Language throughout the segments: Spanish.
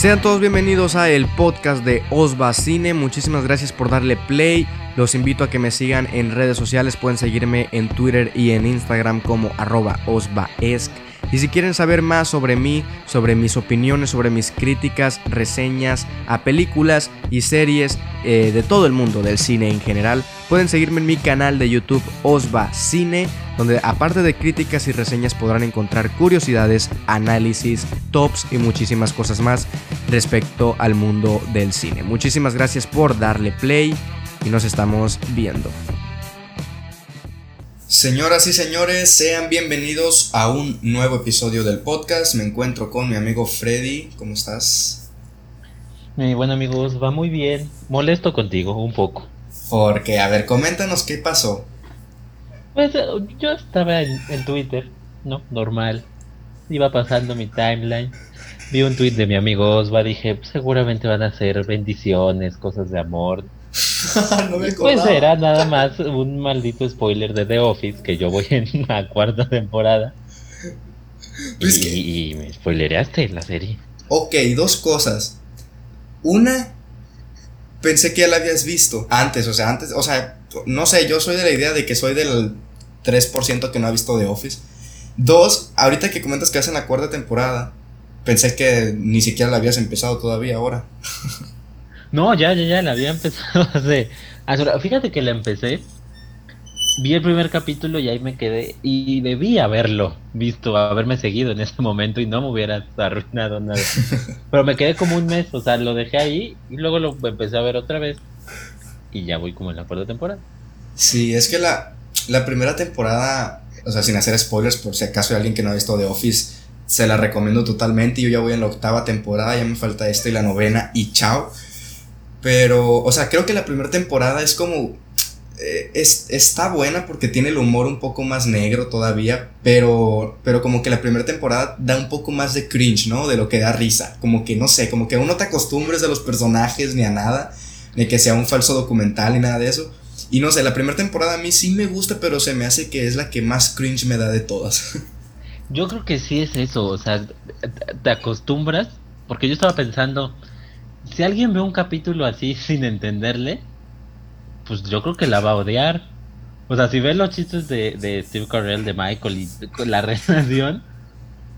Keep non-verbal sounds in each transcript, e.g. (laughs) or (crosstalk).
Sean todos bienvenidos a el podcast de Osva Cine. Muchísimas gracias por darle play. Los invito a que me sigan en redes sociales. Pueden seguirme en Twitter y en Instagram como arroba. Y si quieren saber más sobre mí, sobre mis opiniones, sobre mis críticas, reseñas a películas y series eh, de todo el mundo del cine en general, pueden seguirme en mi canal de YouTube Osva Cine, donde aparte de críticas y reseñas podrán encontrar curiosidades, análisis, tops y muchísimas cosas más respecto al mundo del cine. Muchísimas gracias por darle play y nos estamos viendo. Señoras y señores, sean bienvenidos a un nuevo episodio del podcast. Me encuentro con mi amigo Freddy. ¿Cómo estás? Mi buen amigo, va muy bien. Molesto contigo un poco. Porque, a ver, coméntanos qué pasó. Pues eh, yo estaba en, Twitter, ¿no? Normal. Iba pasando mi timeline. Vi un tweet de mi amigo Osva. Dije, seguramente van a ser bendiciones, cosas de amor, (laughs) pues era nada más un maldito spoiler de The Office que yo voy en (laughs) la cuarta temporada. Pues y, me spoilereaste la serie. Ok, dos cosas. Una, pensé que ya la habías visto antes, o sea, antes, o sea, no sé, yo soy de la idea de que soy del 3% que no ha visto The Office. Dos, ahorita que comentas que hacen la cuarta temporada, pensé que ni siquiera la habías empezado todavía ahora. (laughs) No, ya, ya, ya, la había empezado (laughs) hace, Fíjate que la empecé. Vi el primer capítulo y ahí me quedé. Y debí haberlo visto, haberme seguido en ese (laughs) momento y no me hubiera arruinado nada. (laughs) Pero me quedé como un mes, o sea, lo dejé ahí y luego lo empecé a ver otra vez. Y ya voy como en la cuarta temporada. Sí, es que la, la primera temporada, o sea, sin hacer spoilers, por si acaso hay alguien que no ha visto The Office, se la recomiendo totalmente. Yo ya voy en la octava temporada, ya me falta esta y la novena y chao. Pero, o sea, creo que la primera temporada es como... Eh, es, está buena porque tiene el humor un poco más negro todavía, pero, pero como que la primera temporada da un poco más de cringe, ¿no? De lo que da risa. Como que, no sé, como que uno te acostumbres a los personajes ni a nada, ni que sea un falso documental ni nada de eso. Y no sé, la primera temporada a mí sí me gusta, pero se me hace que es la que más cringe me da de todas. (laughs) Yo creo que sí es eso, o sea, te acostumbras, porque yo estaba pensando, si alguien ve un capítulo así (laughs) sin entenderle, pues yo creo que la va a odiar. O sea, si ve los chistes de, de Steve Carell, de Michael y la (laughs) relación,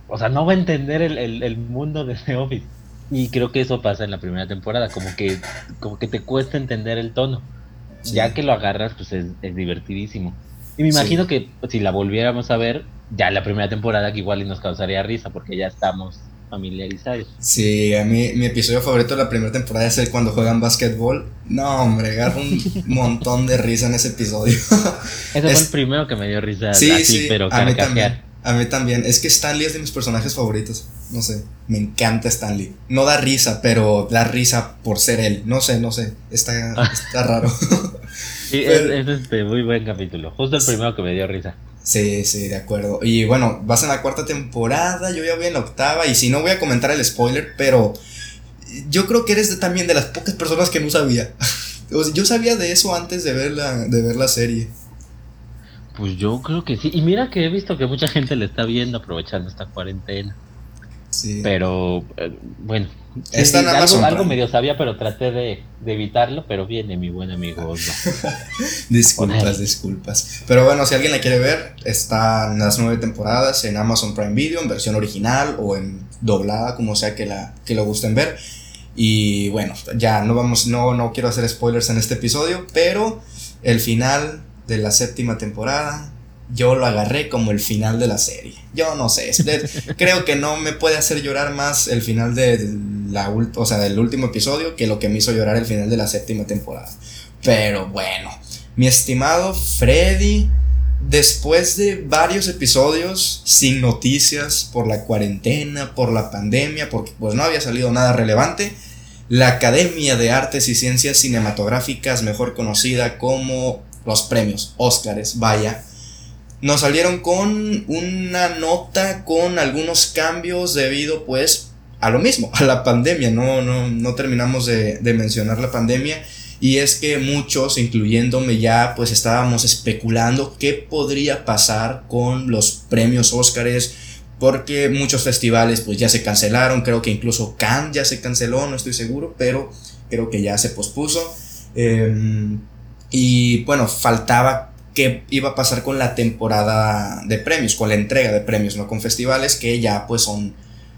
o sea, no va a entender el, mundo de The Office. Y creo que eso pasa en la primera temporada, como que, como que te cuesta entender el tono. Ya que lo agarras, pues es, divertidísimo. Y me imagino que si la volviéramos a ver, ya la primera temporada que igual y nos causaría risa, porque ya estamos familiarizados. Sí, a mí mi episodio favorito de la primera temporada es el cuando juegan básquetbol. No, hombre, agarro un (laughs) montón de risa en ese episodio. ese fue el primero que me dio risa. Sí, sí, pero a mí también. A mí también. Es que Stanley es de mis personajes favoritos. No sé, me encanta Stanley. No da risa, pero da risa por ser él. No sé, no sé. Está, (laughs) está raro. sí, es, es este muy buen capítulo. Justo el primero que me dio risa. Sí, sí, de acuerdo. Y bueno, vas en la cuarta temporada, yo ya voy en la octava, y si no voy a comentar el spoiler, pero yo creo que eres también de las pocas personas que no sabía. (laughs) yo sabía de eso antes de ver, la, de ver la serie. Pues yo creo que sí. Y mira que he visto que mucha gente le está viendo aprovechando esta cuarentena. Sí. Pero, eh, bueno, algo, medio sabía, pero traté de, evitarlo, pero viene mi buen amigo (laughs) disculpas, disculpas. Pero bueno, si alguien la quiere ver, están las nueve temporadas en Amazon Prime Video, en versión original o en doblada, como sea que, la, que lo gusten ver. Y bueno, ya no vamos, no, no quiero hacer spoilers en este episodio, pero el final de la séptima temporada yo lo agarré como el final de la serie. Yo no sé, (laughs) creo que no me puede hacer llorar más el final de la o sea, del último episodio que lo que me hizo llorar el final de la séptima temporada. Pero bueno, mi estimado Freddy, después de varios episodios sin noticias por la cuarentena, por la pandemia, porque pues no había salido nada relevante, la Academia de Artes y Ciencias Cinematográficas, mejor conocida como los premios Óscares, vaya, nos salieron con una nota con algunos cambios debido pues a lo mismo, a la pandemia, no, no, no terminamos de, mencionar la pandemia. Y es que muchos, incluyéndome ya, pues estábamos especulando qué podría pasar con los premios Óscares porque muchos festivales pues ya se cancelaron, creo que incluso Cannes ya se canceló, no estoy seguro, pero creo que ya se pospuso. Em, y bueno, faltaba qué iba a pasar con la temporada de premios, con la entrega de premios, no con festivales que ya pues son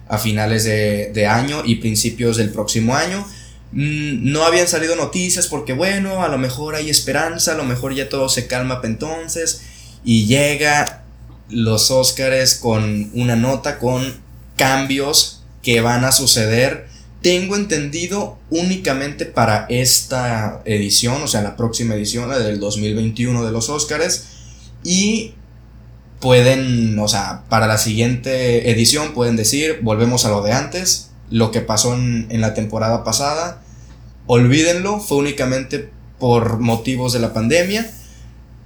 a finales de, de año y principios del próximo año. Mm, no habían salido noticias porque bueno, a lo mejor hay esperanza, a lo mejor ya todo se calma para entonces y llega los Óscares con una nota con cambios que van a suceder. Tengo entendido únicamente para esta edición, o sea, la próxima edición, la del 2021 de los Óscares. Y pueden, o sea, para la siguiente edición pueden decir, volvemos a lo de antes, lo que pasó en, en la temporada pasada. Olvídenlo, fue únicamente por motivos de la pandemia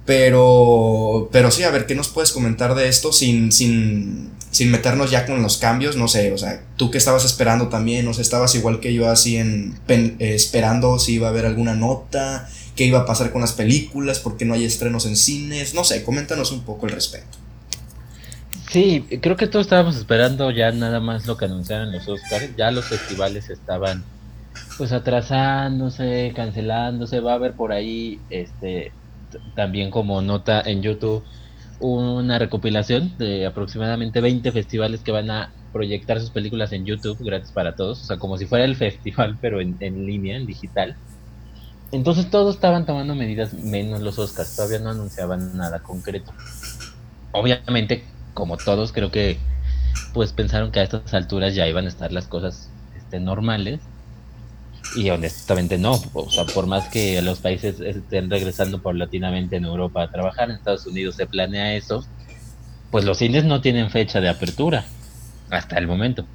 pero, pero sí, a ver, ¿qué nos puedes comentar de esto sin, sin, sin meternos ya con los cambios? No sé, o sea, tú que estabas esperando también, no sé, estabas igual que yo así en esperando si iba a haber alguna nota, qué iba a pasar con las películas, por qué no hay estrenos en cines, no sé, coméntanos un poco al respecto. Sí, creo que todos estábamos esperando ya nada más lo que anunciaron los Oscars, ya los festivales estaban pues atrasándose, cancelándose, va a haber por ahí este también como nota en YouTube una recopilación de aproximadamente 20 festivales que van a proyectar sus películas en YouTube gratis para todos, o sea, como si fuera el festival, pero en, línea, en digital. Entonces todos estaban tomando medidas, menos los Oscars, todavía no anunciaban nada concreto. Obviamente, como todos, creo que pues pensaron que a estas alturas ya iban a estar las cosas este, normales y honestamente no, por más que los países estén regresando paulatinamente en Europa a trabajar, en Estados Unidos se planea eso, pues los cines no tienen fecha de apertura hasta el momento.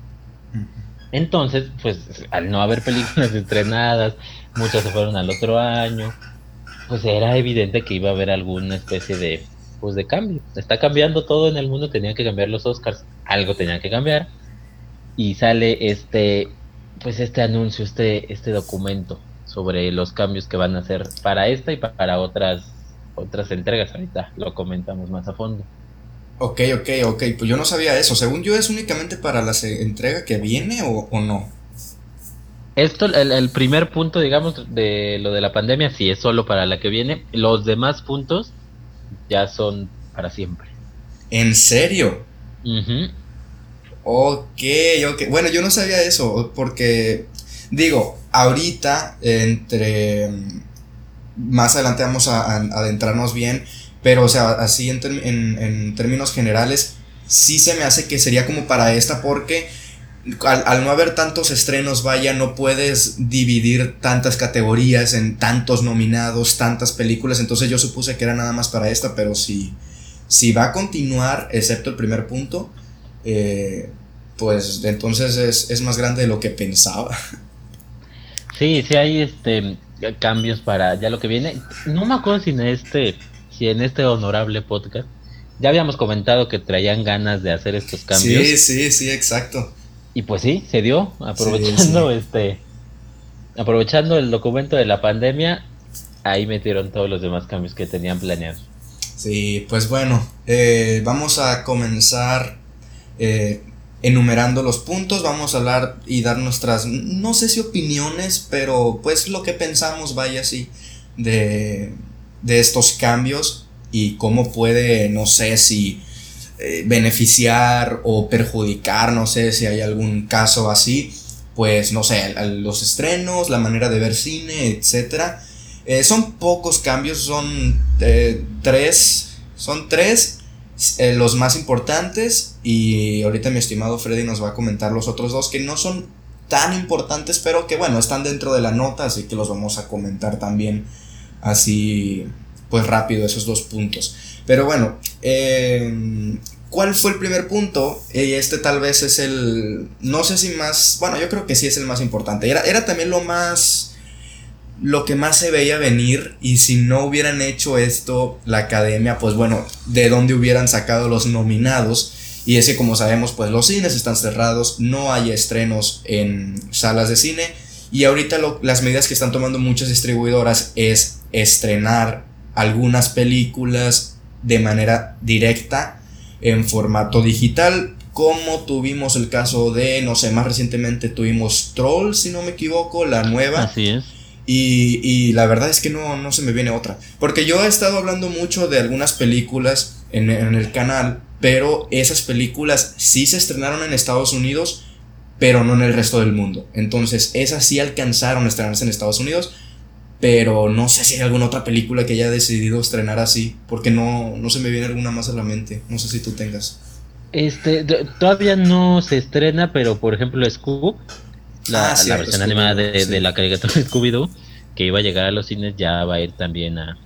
Entonces, pues al no haber películas (laughs) estrenadas, muchas se fueron al otro año, pues era evidente que iba a haber alguna especie de pues de cambio. Está cambiando todo en el mundo, tenía que cambiar los Oscars, algo tenía que cambiar. Y sale este pues este anuncio, este, este documento sobre los cambios que van a hacer para esta y para otras, otras entregas. Ahorita lo comentamos más a fondo. Ok, ok, ok. Pues yo no sabía eso. Según yo, ¿es únicamente para la entrega que viene o, no? Esto, el, el, primer punto, digamos, de lo de la pandemia, sí es solo para la que viene. Los demás puntos ya son para siempre. ¿En serio? Ok, ok. Bueno, yo no sabía eso, porque digo, ahorita, entre... Más adelante vamos a, adentrarnos bien, pero o sea, así en, en, términos generales, sí se me hace que sería como para esta, porque al, no haber tantos estrenos, vaya, no puedes dividir tantas categorías en tantos nominados, tantas películas, entonces yo supuse que era nada más para esta, pero si, si va a continuar, excepto el primer punto, eh, pues entonces es, más grande de lo que pensaba. (laughs) Sí, sí hay este cambios para ya lo que viene. No me acuerdo si en este, si en este honorable podcast ya habíamos comentado que traían ganas de hacer estos cambios. Sí, sí, sí, exacto. Y pues sí, se dio, aprovechando este, aprovechando el documento de la pandemia, ahí metieron todos los demás cambios que tenían planeados. Sí, pues bueno, eh, vamos a comenzar eh, enumerando los puntos, vamos a hablar y dar nuestras, no sé si opiniones, pero pues lo que pensamos, vaya así, de, de estos cambios y cómo puede, no sé si eh, beneficiar o perjudicar, no sé si hay algún caso así, pues no sé, los estrenos, la manera de ver cine, etc. Eh, son pocos cambios, son tres, son tres eh, los más importantes y ahorita mi estimado Freddy nos va a comentar los otros dos que no son tan importantes pero que bueno están dentro de la nota así que los vamos a comentar también así pues rápido esos dos puntos pero bueno em, ¿cuál fue el primer punto? y este tal vez es el no sé si más bueno yo creo que sí es el más importante era, era también lo más lo que más se veía venir y si no hubieran hecho esto la academia, pues bueno, de dónde hubieran sacado los nominados. Y es que como sabemos, pues los cines están cerrados, no hay estrenos en salas de cine y ahorita las medidas que están tomando muchas distribuidoras es estrenar algunas películas de manera directa en formato digital como tuvimos el caso de, no sé, más recientemente tuvimos Troll, si no me equivoco, la nueva. Así es. Y, y la verdad es que no, no se me viene otra. Porque yo he estado hablando mucho de algunas películas en, en el canal, pero esas películas sí se estrenaron en Estados Unidos, pero no en el resto del mundo. Entonces, esas sí alcanzaron a estrenarse en Estados Unidos, pero no sé si hay alguna otra película que haya decidido estrenar así, porque no, no se me viene alguna más a la mente. No sé si tú tengas. Este, todavía no se estrena, pero por ejemplo Scoob, la, Ah, la versión animada de, de la caricatura de Scooby-Doo, que iba a llegar a los cines, ya va a ir también a,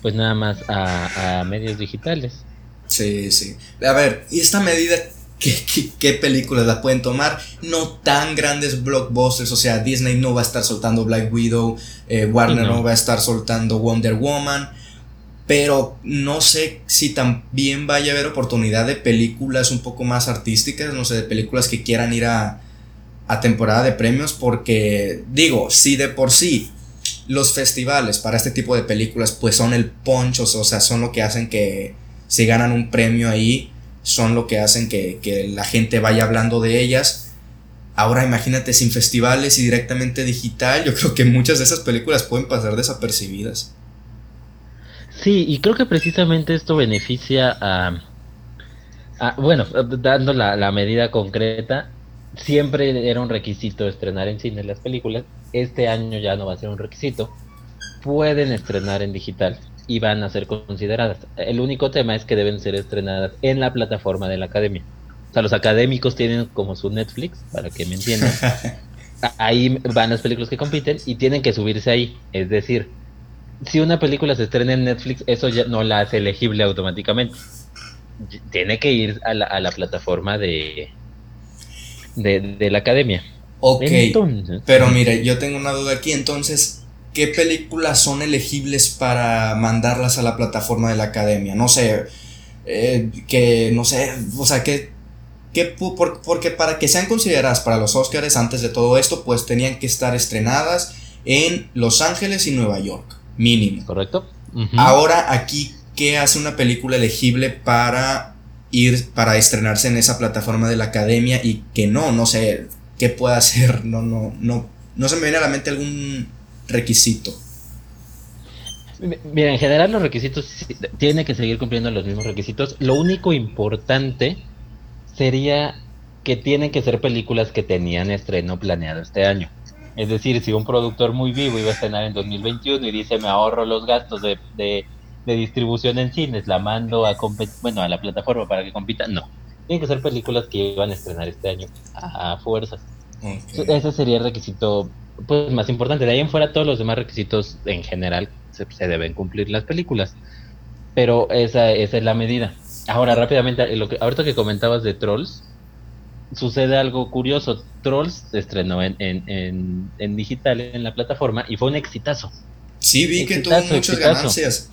pues nada más a, a medios digitales. Sí, sí. A ver, ¿y esta medida qué, qué, qué películas la pueden tomar? No tan grandes blockbusters, o sea, Disney no va a estar soltando Black Widow, eh, Warner No. no va a estar soltando Wonder Woman, pero no sé si también vaya a haber oportunidad de películas un poco más artísticas, no sé, de películas que quieran ir a, a temporada de premios, porque digo, si de por sí los festivales para este tipo de películas pues son el punch, o sea, son lo que hacen que si ganan un premio ahí, son lo que hacen que, que la gente vaya hablando de ellas. Ahora imagínate sin festivales y directamente digital, yo creo que muchas de esas películas pueden pasar desapercibidas. Sí, y creo que precisamente esto beneficia a, bueno, dando la, la medida concreta, siempre era un requisito estrenar en cine las películas, este año ya no va a ser un requisito, pueden estrenar en digital y van a ser consideradas. El único tema es que deben ser estrenadas en la plataforma de la academia. O sea, los académicos tienen como su Netflix, para que me entiendan. (laughs) Ahí van las películas que compiten y tienen que subirse ahí. Es decir, si una película se estrena en Netflix, eso ya no la hace elegible automáticamente. Tiene que ir a la, a la plataforma de, de, de la academia. Ok, Entonces, pero mire, yo tengo una duda aquí, entonces, ¿qué películas son elegibles para mandarlas a la plataforma de la academia? No sé, eh, que, no sé, o sea, que, que por- porque para que sean consideradas para los Oscars antes de todo esto, pues tenían que estar estrenadas en Los Ángeles y Nueva York, mínimo. ¿correcto? Ahora aquí, ¿qué hace una película elegible para ir, para estrenarse en esa plataforma de la academia y que no, no sé, qué puede hacer? No, no, no, no se me viene a la mente algún requisito. Mira, en general los requisitos tiene que seguir cumpliendo los mismos requisitos. Lo único importante sería que tienen que ser películas que tenían estreno planeado este año. Es decir, si un productor muy vivo iba a estrenar en 2021 y dice me ahorro los gastos de, de- de distribución en cines, la mando a bueno a la plataforma para que compita, no. Tienen que ser películas que iban a estrenar este año a, fuerzas. Ese sería el requisito pues más importante. De ahí en fuera todos los demás requisitos en general se, se deben cumplir las películas. Pero esa, esa es la medida. Ahora rápidamente, lo que, ahorita que comentabas de Trolls, sucede algo curioso. Trolls se estrenó en, en, en, en digital en la plataforma y fue un exitazo. Sí, vi que tuvo muchas exitazo. ganancias.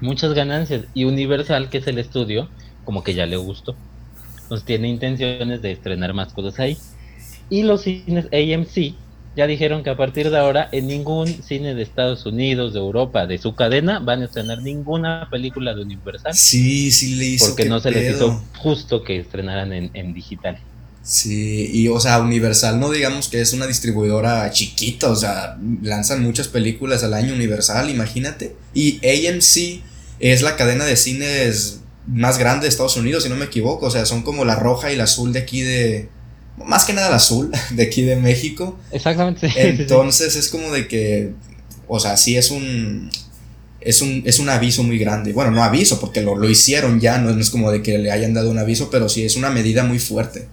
Muchas ganancias. Y Universal, que es el estudio, como que ya le gustó. Entonces tiene intenciones de estrenar más cosas ahí. Y los cines AMC ya dijeron que a partir de ahora en ningún cine de Estados Unidos, de Europa, de su cadena, van a estrenar ninguna película de Universal. Sí, sí le hizo. Porque no se les hizo justo que estrenaran en, en digital. Sí, y o sea, Universal no digamos que es una distribuidora chiquita, o sea, lanzan muchas películas al año Universal, imagínate. Y AMC es la cadena de cines más grande de Estados Unidos, si no me equivoco, o sea, son como la roja y la azul de aquí de... Más que nada la azul, (laughs) de aquí de México. Exactamente. Entonces es como de que, o sea, sí es un... Es un, es un aviso muy grande. Bueno, no aviso, porque lo, lo hicieron ya, no, no es como de que le hayan dado un aviso, pero sí es una medida muy fuerte.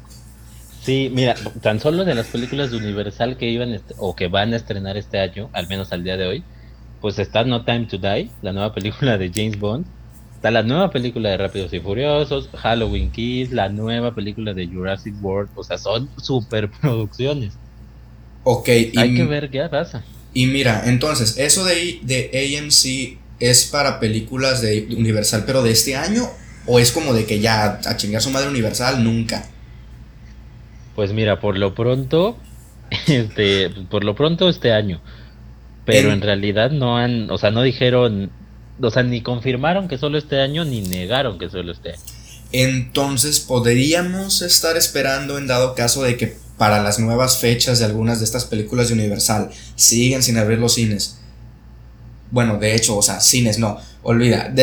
Sí, mira, tan solo de las películas de Universal que iban o que van a estrenar este año, al menos al día de hoy, pues está No Time to Die, la nueva película de James Bond, está la nueva película de Rápidos y Furiosos, Halloween Kids, la nueva película de Jurassic World, o sea, son superproducciones. Ok, y, Hay que ver qué pasa. y mira, entonces, eso de, de AMC es para películas de Universal, pero de este año, o es como de que ya a chingar su madre Universal nunca. Pues mira, por lo pronto, (laughs) este, por lo pronto este año. Pero En- en realidad no han, o sea, no dijeron, o sea, ni confirmaron que solo este año, ni negaron que solo este año. Entonces podríamos estar esperando en dado caso de que para las nuevas fechas de algunas de estas películas de Universal siguen sin abrir los cines. Bueno, de hecho, o sea, cines no, olvida.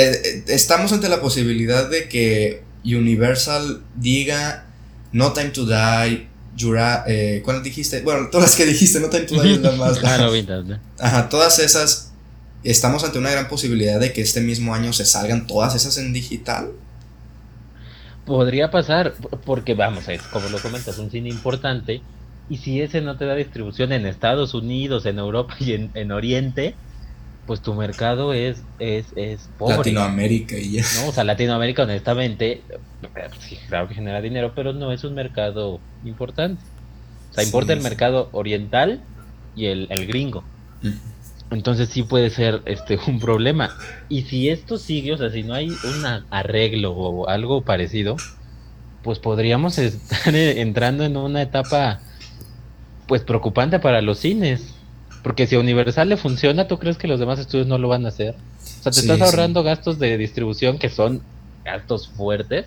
estamos ante la posibilidad de que Universal diga No Time to Die, Jura, eh, ¿cuál dijiste? Bueno, todas las que dijiste, No Time to Die es la más. (laughs) Ajá, todas esas. Estamos ante una gran posibilidad de que este mismo año se salgan todas esas en digital. Podría pasar, porque vamos, es como lo comentas, un cine importante. Y si ese no te da distribución en Estados Unidos, en Europa y en, Oriente, pues tu mercado es, es, es pobre. Latinoamérica y ya. No, o sea, Latinoamérica, honestamente, sí, claro que genera dinero, pero no es un mercado importante. O sea, importa el mercado oriental y el, el gringo. Entonces sí puede ser este (laughs) un problema. Y si esto sigue, o sea, si no hay un arreglo o algo parecido, pues podríamos (laughs) estar entrando en una etapa pues preocupante para los cines. Porque si a Universal le funciona, ¿tú crees que los demás estudios no lo van a hacer? O sea, te estás ahorrando gastos de distribución que son gastos fuertes.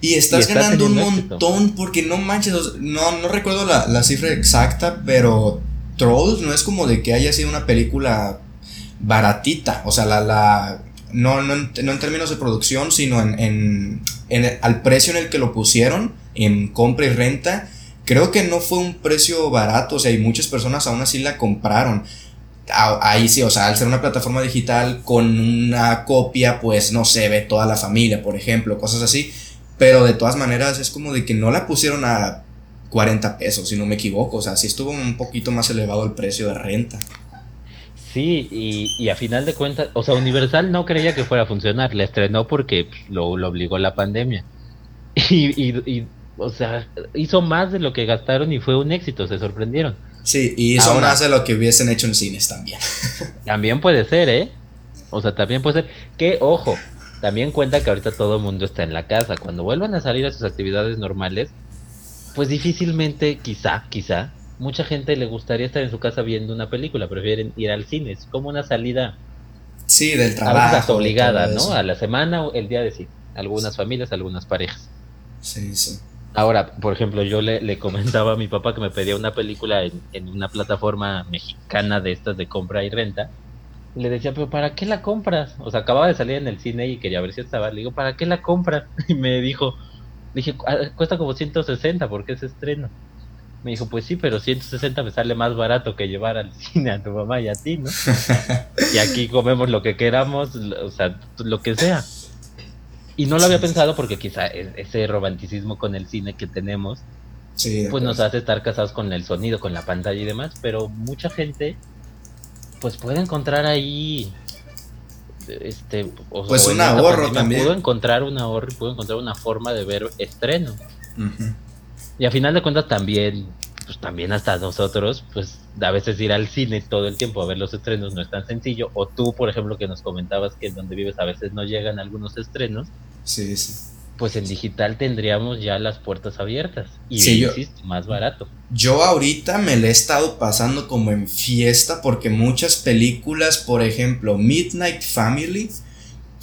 Y estás, ganando un montón porque no manches, no, no recuerdo la, la cifra exacta, pero Trolls no es como de que haya sido una película baratita, o sea, la, la no, no, en, términos de producción, sino en, en, al precio en el que lo pusieron, en compra y renta, creo que no fue un precio barato, o sea, y muchas personas aún así la compraron. Ahí sí, o sea, al ser una plataforma digital con una copia, pues no se ve toda la familia, por ejemplo, cosas así. Pero de todas maneras es como de que no la pusieron a 40 pesos, si no me equivoco. O sea, sí estuvo un poquito más elevado el precio de renta. Sí, y, a final de cuentas, o sea, Universal no creía que fuera a funcionar, la estrenó porque lo, lo obligó la pandemia. (laughs) Y, y, o sea, hizo más de lo que gastaron y fue un éxito, se sorprendieron. Sí, y hizo más de lo que hubiesen hecho en cines también. (laughs) también puede ser, ¿eh? O sea, también puede ser. Que, ojo, también cuenta que ahorita todo el mundo está en la casa. Cuando vuelvan a salir a sus actividades normales, pues difícilmente, quizá, quizá, mucha gente le gustaría estar en su casa viendo una película, prefieren ir al cine, es como una salida. Sí, del trabajo. obligada, ¿no? A la semana o el día de sí. Algunas familias, algunas parejas. Sí, sí. Ahora, por ejemplo, yo le, comentaba a mi papá que me pedía una película en, en, una plataforma mexicana de estas de compra y renta. le decía, pero ¿para qué la compras? O sea, acababa de salir en el cine y quería ver si estaba. Le digo, ¿para qué la compras? (laughs) Y me dijo, Dije, ah, cuesta como 160 porque es estreno. Me dijo, pues sí, pero 160 me sale más barato que llevar al (laughs) cine a tu mamá y a ti, ¿no? (laughs) y aquí comemos lo que queramos, o sea, lo que sea. Y no lo había pensado porque quizá e-, ese romanticismo con el cine que tenemos, pues nos hace estar casados con el sonido, con la pantalla y demás, pero mucha gente, pues puede encontrar ahí este pues un ahorro también. pudo encontrar un ahorro y pudo encontrar una forma de ver estreno. Y a final de cuentas también pues también hasta nosotros pues a veces ir al cine todo el tiempo a ver los estrenos no es tan sencillo. O tú por ejemplo que nos comentabas que donde vives a veces no llegan algunos estrenos. Sí sí pues en digital tendríamos ya las puertas abiertas y más barato. Yo ahorita me le he estado pasando como en fiesta porque muchas películas, por ejemplo, Midnight Family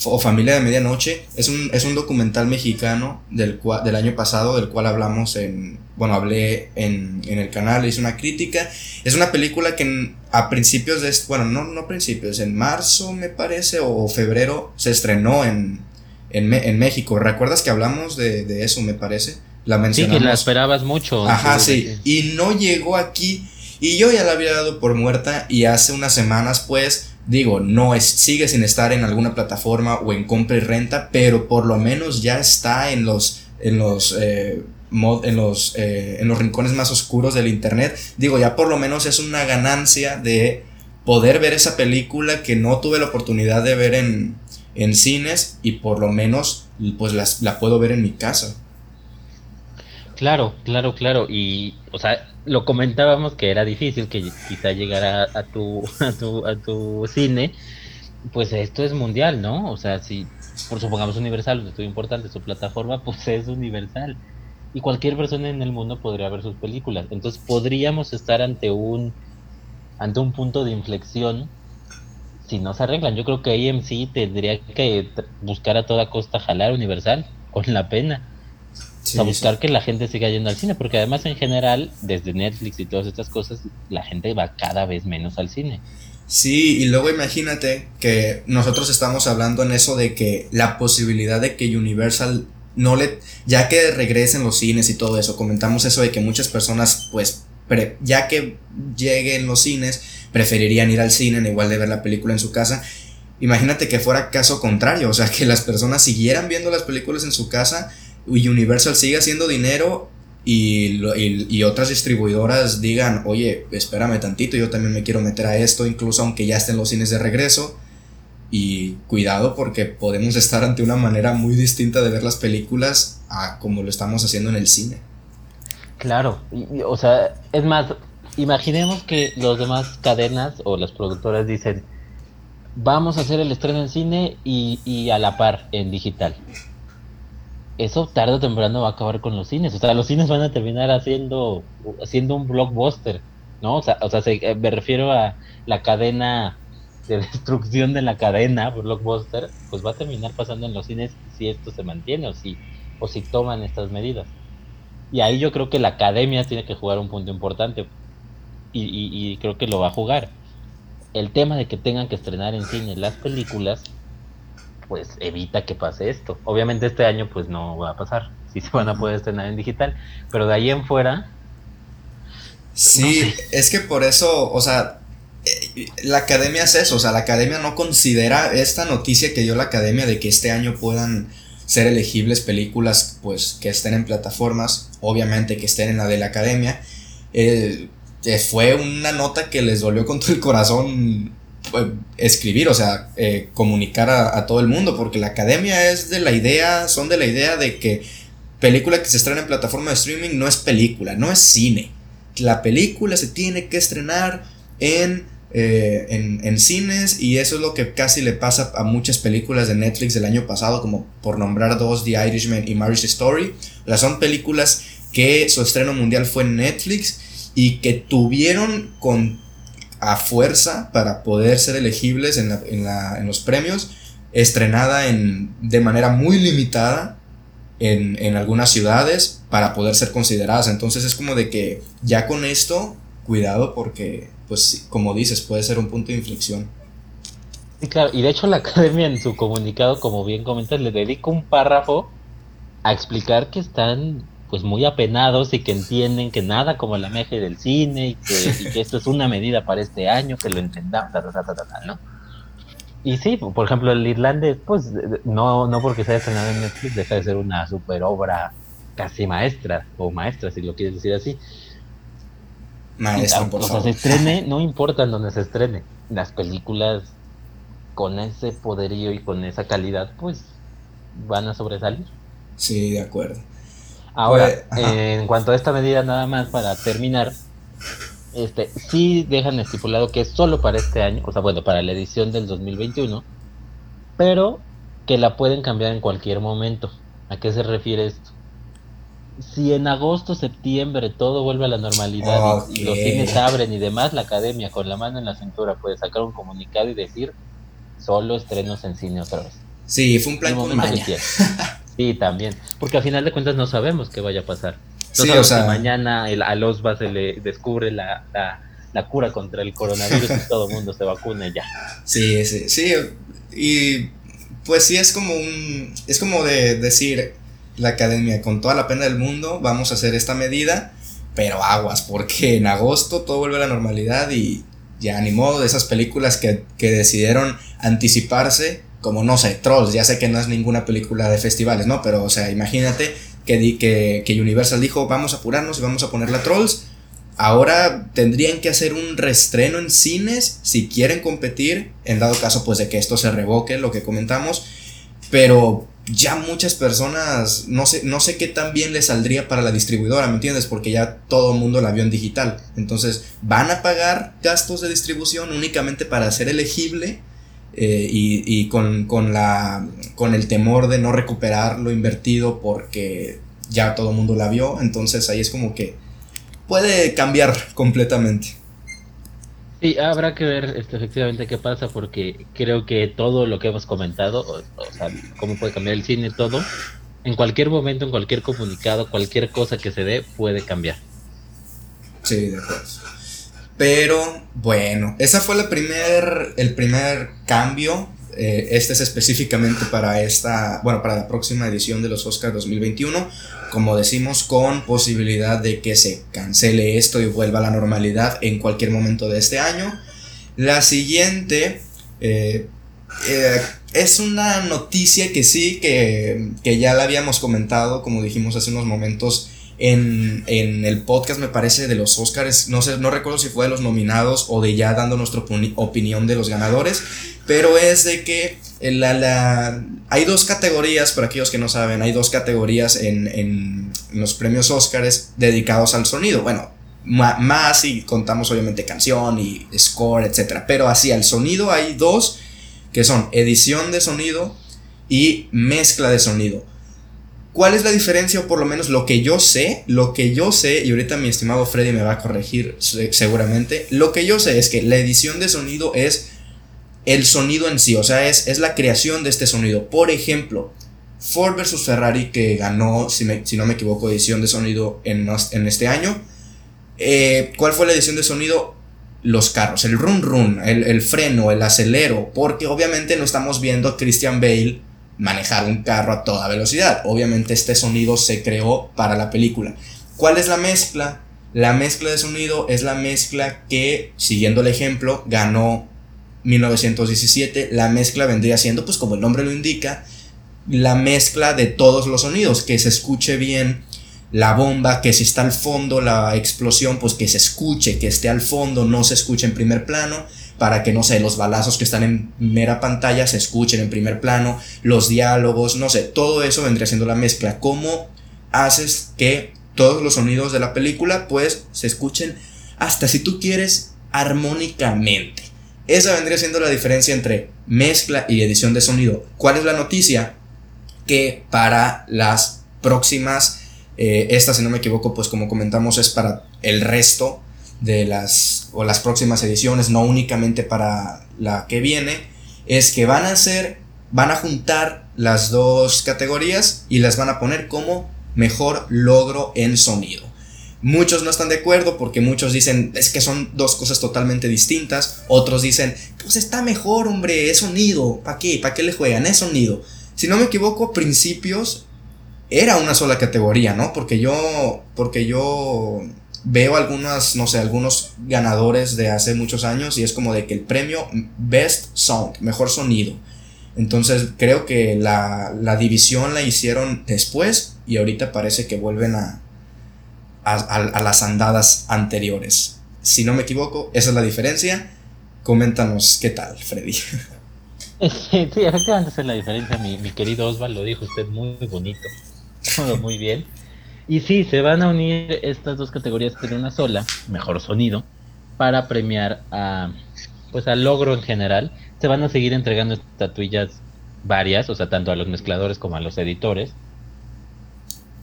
o Familia de Medianoche, es un, es un documental mexicano del, cual, del año pasado del cual hablamos en, bueno, hablé en, en el canal, hice una crítica. Es una película que a principios de, bueno, no, no principios, en marzo me parece o febrero se estrenó en, en, México. ¿Recuerdas que hablamos de, eso, me parece? La mencionamos. Sí, que la esperabas mucho. Ajá, sí. Y no llegó aquí. Y yo ya la había dado por muerta. Y hace unas semanas, pues, digo, no es, sigue sin estar en alguna plataforma o en compra y renta. Pero por lo menos ya está en los. En los eh, en los, eh, en los rincones más oscuros del internet. Digo, ya por lo menos es una ganancia de poder ver esa película que no tuve la oportunidad de ver en, en cines y por lo menos pues las, la puedo ver en mi casa. Claro, claro, claro. Y, o sea, lo comentábamos que era difícil que quizá llegara a tu, (laughs) a tu, a tu cine. Pues esto es mundial, ¿no? O sea, si, por supongamos Universal, un estudio importante, su plataforma, (laughs) pues es universal. Y cualquier persona en el mundo podría ver sus películas. Entonces podríamos estar ante un, ante un punto de inflexión si no se arreglan. Yo creo que AMC tendría que buscar a toda costa jalar Universal (laughs) con la pena. a buscar que la gente siga yendo al cine, porque además en general, desde Netflix y todas estas cosas, la gente va cada vez menos al cine. Sí, y luego imagínate que nosotros estamos hablando en eso de que la posibilidad de que Universal no le, ya que regresen los cines y todo eso, comentamos eso de que muchas personas, pues, ya que lleguen los cines, preferirían ir al cine en igual de ver la película en su casa. Imagínate que fuera caso contrario, o sea, que las personas siguieran viendo las películas en su casa y Universal siga haciendo dinero y, y, otras distribuidoras digan, oye, espérame tantito, yo también me quiero meter a esto, incluso aunque ya estén los cines de regreso. Y cuidado porque podemos estar ante una manera muy distinta de ver las películas a como lo estamos haciendo en el cine. Claro, o sea, es más, imaginemos que los demás cadenas o las productoras dicen, vamos a hacer el estreno en cine y, y a la par en digital eso tarde o temprano va a acabar con los cines. O sea, los cines van a terminar haciendo, haciendo un blockbuster, ¿no? O sea, o sea eh, me refiero a la cadena de destrucción de la cadena blockbuster, pues va a terminar pasando en los cines si esto se mantiene o si, o si toman estas medidas. Y ahí yo creo que la academia tiene que jugar un punto importante. Y, y, y creo que lo va a jugar. El tema de que tengan que estrenar en cine las películas pues evita que pase esto. Obviamente este año pues no va a pasar, sí se van a poder estrenar en digital, pero de ahí en fuera... Sí, es que por eso, o sea, eh, la academia es eso, o sea, la academia no considera esta noticia que dio la academia de que este año puedan ser elegibles películas pues que estén en plataformas, obviamente que estén en la de la academia. Eh, fue una nota que les dolió con todo el corazón pues, escribir, o sea, eh, comunicar a, todo el mundo, porque la academia es de la idea, son de la idea de que película que se estrena en plataforma de streaming no es película, no es cine. La película se tiene que estrenar en, eh, en, en, cines y eso es lo que casi le pasa a muchas películas de Netflix del año pasado, como por nombrar dos, The Irishman y Marriage Story. O son películas que su estreno mundial fue en Netflix y que tuvieron con a fuerza para poder ser elegibles en, los premios, estrenada en, de manera muy limitada en, algunas ciudades para poder ser consideradas. Entonces es como de que ya con esto, cuidado porque, pues como dices, puede ser un punto de inflexión. Sí, claro, y de hecho la academia en su comunicado, como bien comentas, le dedica un párrafo a explicar que están pues muy apenados y que entienden que nada como la meje del cine y que, esto es una medida para este año, que lo entendamos, ¿no? Y sí, por ejemplo, el irlandés, pues no, no porque se haya estrenado en Netflix deja de ser una super obra casi maestra, o maestra si lo quieres decir así. Maestra, por o sea, se estrene, no importa en dónde se estrene, las películas con ese poderío y con esa calidad, pues van a sobresalir. Sí, de acuerdo. Ahora, en cuanto a esta medida, nada más para terminar, este, sí dejan estipulado que es solo para este año, o sea, bueno, para la edición del 2021, pero que la pueden cambiar en cualquier momento. ¿A qué se refiere esto? Si en agosto, septiembre todo vuelve a la normalidad y, los cines abren y demás, la academia con la mano en la cintura puede sacar un comunicado y decir solo estrenos en cine otra vez. Sí, fue un plan con maña. (laughs) Sí, también. Porque al final de cuentas no sabemos qué vaya a pasar. No sí, o sea... si mañana el, a Osva se le descubre la, la, cura contra el coronavirus y todo el mundo se vacune ya. Sí, sí, sí. Y pues sí es como un. Es como de decir la academia, con toda la pena del mundo, vamos a hacer esta medida, pero aguas, porque en agosto todo vuelve a la normalidad y ya ni modo de esas películas que, que decidieron anticiparse como no sé, Trolls, ya sé que no es ninguna película de festivales, ¿no? Pero, o sea, imagínate que, que, que Universal dijo, vamos a apurarnos y vamos a ponerla Trolls. Ahora tendrían que hacer un restreno en cines si quieren competir, en dado caso pues de que esto se revoque, lo que comentamos, pero ya muchas personas, no sé, no sé qué tan bien le saldría para la distribuidora, ¿me entiendes? Porque ya todo el mundo la vio en digital. Entonces, van a pagar gastos de distribución únicamente para ser elegible eh, y, con, la, con el temor de no recuperar lo invertido porque ya todo el mundo la vio, entonces ahí es como que puede cambiar completamente. Sí, habrá que ver este, efectivamente qué pasa porque creo que todo lo que hemos comentado, o, sea, cómo puede cambiar el cine, todo, En cualquier momento, en cualquier comunicado, cualquier cosa que se dé puede cambiar. Sí, de acuerdo. Pero bueno, esa fue la primer, el primer cambio. Eh, este es específicamente para esta, bueno, para la próxima edición de los Oscars 2021. Como decimos, con posibilidad de que se cancele esto y vuelva a la normalidad en cualquier momento de este año. La siguiente eh, eh, es una noticia que sí, que, que ya la habíamos comentado, como dijimos hace unos momentos en, el podcast, me parece, de los Oscars. No sé, no recuerdo si fue de los nominados o de ya dando nuestra opinión de los ganadores. Pero es de que la, la, hay dos categorías, para aquellos que no saben, hay dos categorías en, en los premios Oscars dedicados al sonido. Bueno, más si contamos obviamente canción y score, etc. Pero así, al sonido hay dos que son edición de sonido y mezcla de sonido. ¿Cuál es la diferencia o por lo menos lo que yo sé? Lo que yo sé, y ahorita mi estimado Freddy me va a corregir seguramente, lo que yo sé es que la edición de sonido es el sonido en sí, o sea, es, es la creación de este sonido. Por ejemplo, Ford versus Ferrari que ganó, si, no me equivoco, edición de sonido en, en este año. Eh, ¿Cuál fue la edición de sonido? Los carros, el run run, el, el freno, el acelero, porque obviamente no estamos viendo a Christian Bale manejar un carro a toda velocidad. Obviamente este sonido se creó para la película. ¿Cuál es la mezcla? La mezcla de sonido es la mezcla que, siguiendo el ejemplo, ganó 1917. La mezcla vendría siendo, pues como el nombre lo indica, la mezcla de todos los sonidos, que se escuche bien la bomba, que si está al fondo la explosión, pues que se escuche, que esté al fondo, no se escuche en primer plano para que, no sé, los balazos que están en mera pantalla se escuchen en primer plano, los diálogos, no sé, todo eso vendría siendo la mezcla. ¿Cómo haces que todos los sonidos de la película, pues, se escuchen hasta si tú quieres armónicamente? Esa vendría siendo la diferencia entre mezcla y edición de sonido. ¿Cuál es la noticia? Que para las próximas, eh, esta si no me equivoco, pues como comentamos es para el resto de las o las próximas ediciones, no únicamente para la que viene, es que van a hacer, van a juntar las dos categorías y las van a poner como mejor logro en sonido. Muchos no están de acuerdo porque muchos dicen es que son dos cosas totalmente distintas. Otros dicen, pues está mejor, hombre, es sonido. ¿Para qué? ¿Para qué le juegan? Es sonido. Si no me equivoco, principios era una sola categoría, ¿no? Porque yo, porque yo veo algunas, no sé, algunos ganadores de hace muchos años y es como de que el premio Best Sound, mejor sonido. Entonces creo que la, división la hicieron después y ahorita parece que vuelven a, a, las andadas anteriores. Si no me equivoco, esa es la diferencia. Coméntanos qué tal, Freddy. (laughs) Sí, efectivamente esa es la diferencia, mi, mi querido Osvaldo, lo dijo usted muy bonito, todo muy bien. Y sí, se van a unir estas dos categorías en una sola, mejor sonido, para premiar a pues al logro en general. Se van a seguir entregando estatuillas varias, o sea, tanto a los mezcladores como a los editores.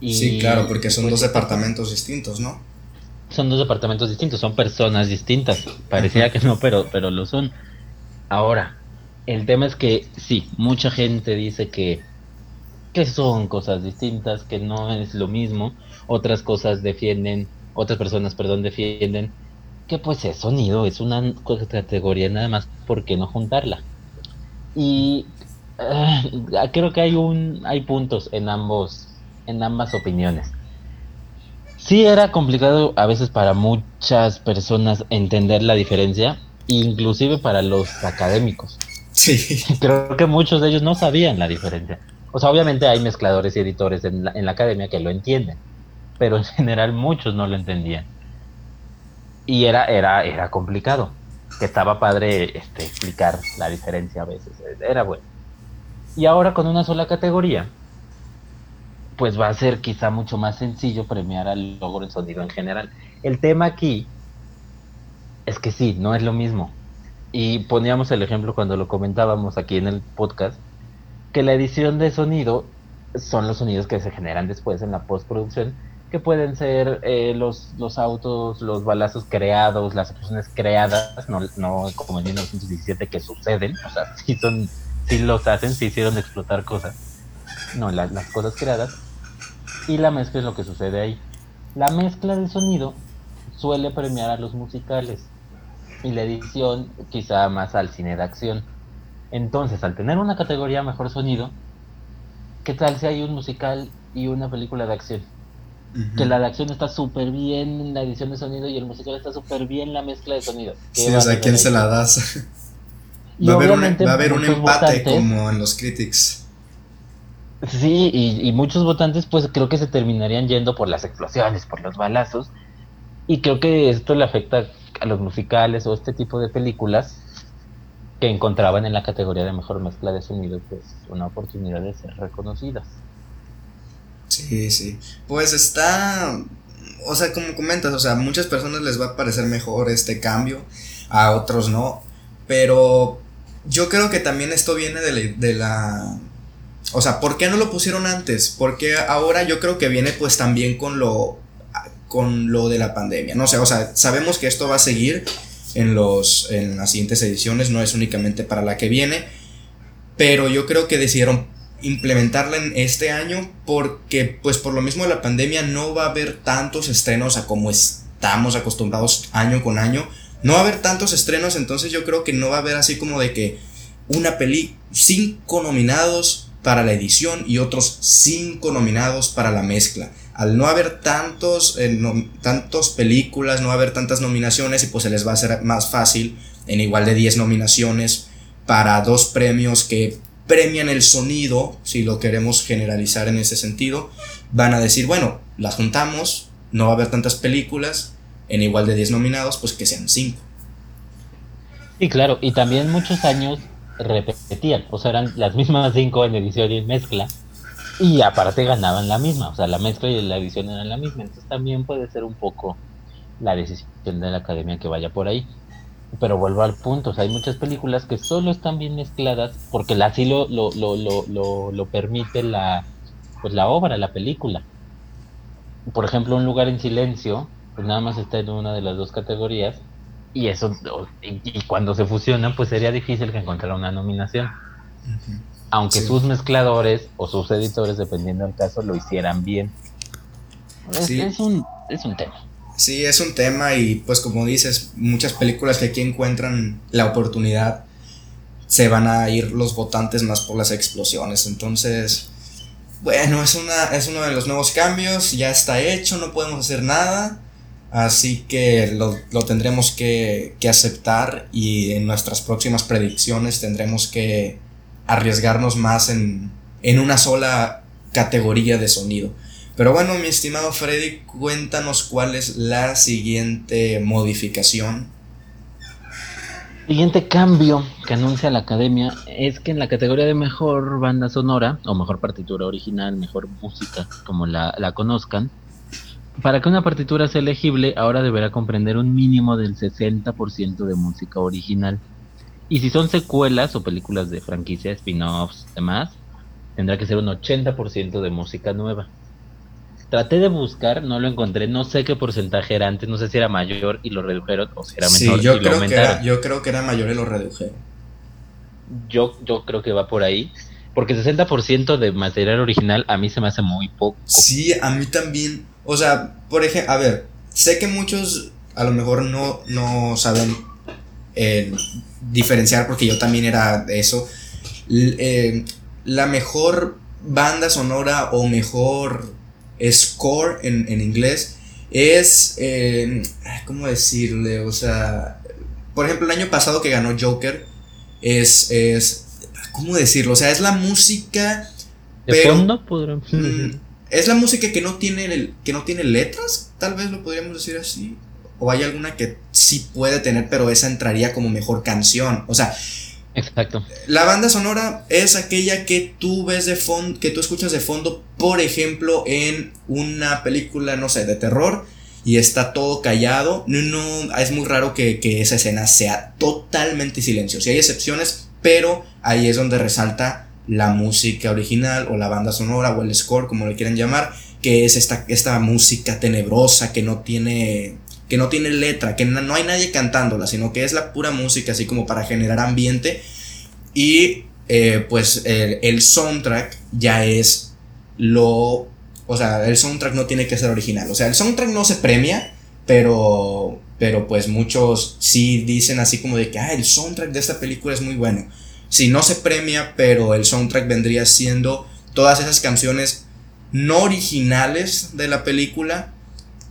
sí, claro, porque son pues dos departamentos distintos, ¿no? Son dos departamentos distintos, son personas distintas. Parecía que no, pero, pero lo son. Ahora, el tema es que sí, mucha gente dice que que son cosas distintas, que no es lo mismo. Otras cosas defienden, otras personas, perdón, defienden que pues es sonido, es una categoría nada más, ¿por qué no juntarla? Y uh, creo que hay un hay puntos en ambos en ambas opiniones. Sí era complicado a veces para muchas personas entender la diferencia, inclusive para los académicos. Sí. (laughs) Creo que muchos de ellos no sabían la diferencia. O sea, obviamente hay mezcladores y editores en la, en la academia que lo entienden, pero en general muchos no lo entendían. Y era, era, era complicado. Que estaba padre este, explicar la diferencia a veces. Era bueno. Y ahora con una sola categoría, pues va a ser quizá mucho más sencillo premiar al logro en sonido en general. El tema aquí es que sí, no es lo mismo. Y poníamos el ejemplo cuando lo comentábamos aquí en el podcast que la edición de sonido son los sonidos que se generan después en la postproducción, que pueden ser eh, los, los autos, los balazos creados, las explosiones creadas, no, no como en 1917 que suceden, o sea, (laughs) sí, son, sí los hacen, sí hicieron explotar cosas, no, las cosas creadas, y la mezcla es lo que sucede ahí. La mezcla del sonido suele premiar a los musicales y la edición quizá más al cine de acción. Entonces, al tener una categoría mejor sonido, ¿qué tal si hay un musical y una película de acción? Que la de acción está súper bien en la edición de sonido y el musical está súper bien en la mezcla de sonido. Sí, o sea, ¿quién se la das? va, a haber un, va a haber un empate como en los critics. Sí, y, y, muchos votantes pues creo que se terminarían yendo por las explosiones, por los balazos. Y creo que esto le afecta a los musicales o este tipo de películas que encontraban en la categoría de mejor mezcla de sonido pues una oportunidad de ser reconocidas. Sí, sí. Pues está, o sea, como comentas, o sea, a muchas personas les va a parecer mejor este cambio, a otros no, pero yo creo que también esto viene de la, de la o sea, ¿por qué no lo pusieron antes? Porque ahora yo creo que viene pues también con lo con lo de la pandemia, no sé, o sea, sabemos que esto va a seguir en los en las siguientes ediciones, no es únicamente para la que viene, pero yo creo que decidieron implementarla en este año porque pues por lo mismo de la pandemia no va a haber tantos estrenos a como estamos acostumbrados año con año. No va a haber tantos estrenos, entonces yo creo que no va a haber así como de que una peli, cinco nominados para la edición y otros cinco nominados para la mezcla. Al no haber tantos, eh, tantos películas, no haber tantas nominaciones y pues se les va a hacer más fácil en igual de 10 nominaciones para dos premios que premian el sonido, si lo queremos generalizar en ese sentido, van a decir, bueno, las juntamos, no va a haber tantas películas, en igual de 10 nominados, pues que sean 5. Sí, claro, y también muchos años repetían, o sea, eran las mismas 5 en edición y en mezcla, y aparte ganaban la misma, o sea, la mezcla y la edición eran la misma, entonces también puede ser un poco la decisión de la academia que vaya por ahí pero vuelvo al punto, o sea, hay muchas películas que solo están bien mezcladas porque así lo, lo, lo, lo, lo permite la, pues la obra, la película. Por ejemplo, Un lugar en silencio, pues nada más está en una de las dos categorías y eso, y, cuando se fusionan, pues sería difícil que encontrara una nominación. Aunque sus mezcladores o sus editores, dependiendo del caso, lo hicieran bien. es, un, es un tema. Sí, es un tema y pues como dices, muchas películas que aquí encuentran la oportunidad se van a ir los votantes más por las explosiones. Entonces, bueno, es, una, es uno de los nuevos cambios, ya está hecho, no podemos hacer nada. Así que lo, tendremos que, que, aceptar y en nuestras próximas predicciones tendremos que arriesgarnos más en, en una sola categoría de sonido. Pero bueno, mi estimado Freddy, cuéntanos cuál es la siguiente modificación. Siguiente cambio que anuncia la academia es que en la categoría de mejor banda sonora, o mejor partitura original, mejor música, como la, la conozcan, para que una partitura sea elegible, ahora deberá comprender un mínimo del 60% de música original. Y si son secuelas o películas de franquicia, spin-offs, demás, tendrá que ser un 80% de música nueva. Traté de buscar, no lo encontré, no sé qué porcentaje era antes, no sé si era mayor y lo redujeron o si era menor. Sí, yo, creo que era, yo creo que era mayor y lo redujeron. Yo, yo creo que va por ahí. Porque 60% de material original a mí se me hace muy poco. Sí, a mí también. O sea, por ejemplo, a ver, sé que muchos a lo mejor no, no saben eh, diferenciar, porque yo también era eso. Eh, la mejor banda sonora o mejor score en, inglés es, eh, ¿cómo decirle? O sea, por ejemplo, el año pasado que ganó Joker es, es ¿cómo decirlo? O sea, es la música... ¿De fondo? Mm, es la música que no, tiene que no tiene letras, tal vez lo podríamos decir así. O hay alguna que sí puede tener, pero esa entraría como mejor canción. O sea, Exacto. La banda sonora es aquella que tú ves de fondo, que tú escuchas de fondo, por ejemplo, en una película, no sé, de terror y está todo callado. No, no, es muy raro que, esa escena sea totalmente silenciosa. hay excepciones, pero ahí es donde resalta la música original o la banda sonora o el score, como le quieran llamar, que es esta, esta música tenebrosa que no tiene que no tiene letra, que no hay nadie cantándola, sino que es la pura música, así como para generar ambiente. Y eh, pues el, soundtrack ya es lo... O sea, el soundtrack no tiene que ser original. O sea, el soundtrack no se premia, pero, pero pues muchos sí dicen así como de que, ah, el soundtrack de esta película es muy bueno. Si no se premia, pero el soundtrack vendría siendo todas esas canciones no originales de la película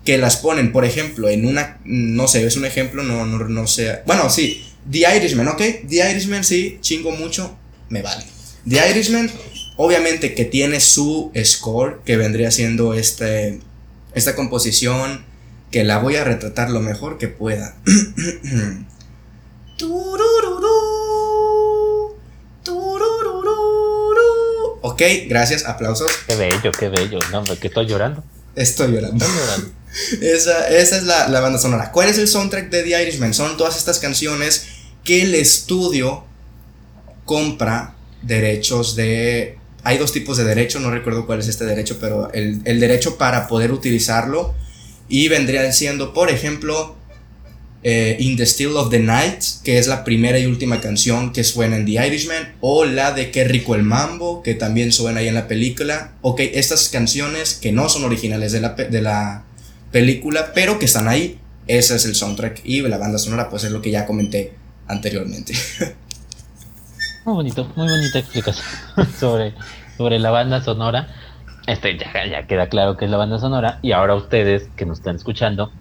que las ponen, por ejemplo, en una, no sé, es un ejemplo, no, no, no sé, bueno, sí, The Irishman, ¿ok? The Irishman sí, chingo mucho, me vale. The Irishman, obviamente que tiene su score, que vendría siendo este, esta composición, que la voy a retratar lo mejor que pueda. (clears throat) ok, gracias, aplausos. Qué bello, qué bello. No, que estoy llorando. Estoy llorando. Estoy llorando. Esa, esa, es la, la, banda sonora. ¿Cuál es el soundtrack de The Irishman? Son todas estas canciones que el estudio compra derechos de... Hay dos tipos de derecho, no recuerdo cuál es este derecho, pero el, el derecho para poder utilizarlo y vendrían siendo, por ejemplo, eh, In the Still of the Night, que es la primera y última canción que suena en The Irishman, o la de Qué rico el mambo, que también suena ahí en la película. Ok, estas canciones que no son originales de la, de la película, pero que están ahí, ese es el soundtrack y la banda sonora, pues es lo que ya comenté anteriormente. (laughs) Muy bonito, muy bonita explicación (laughs) sobre, sobre la banda sonora. Este ya, ya queda claro que es la banda sonora. Y ahora ustedes que nos están escuchando,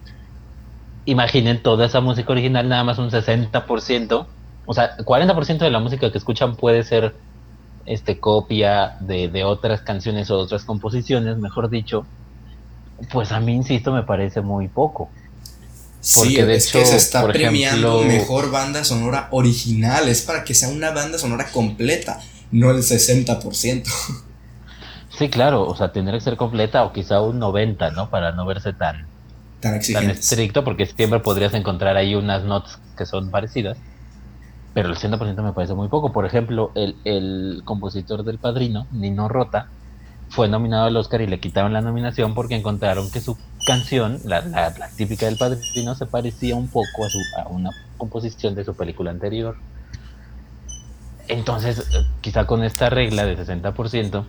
imaginen toda esa música original, nada más un 60%. O sea, 40% de la música que escuchan puede ser este copia de, de otras canciones o otras composiciones, mejor dicho. Pues a mí, insisto, me parece muy poco. Sí, es que se está premiando mejor banda sonora original. Es para que sea una banda sonora completa, no el 60%. Sí, claro, o sea, tendría que ser completa o quizá un 90, ¿no? Para no verse tan, tan, estricto, porque siempre podrías encontrar ahí unas notas que son parecidas. Pero el 60% me parece muy poco. Por ejemplo, el, el compositor del padrino, Nino Rota, fue nominado al Oscar y le quitaron la nominación porque encontraron que su canción, la, la, típica del padrino, se parecía un poco a, su, a una composición de su película anterior. Entonces, quizá con esta regla de 60%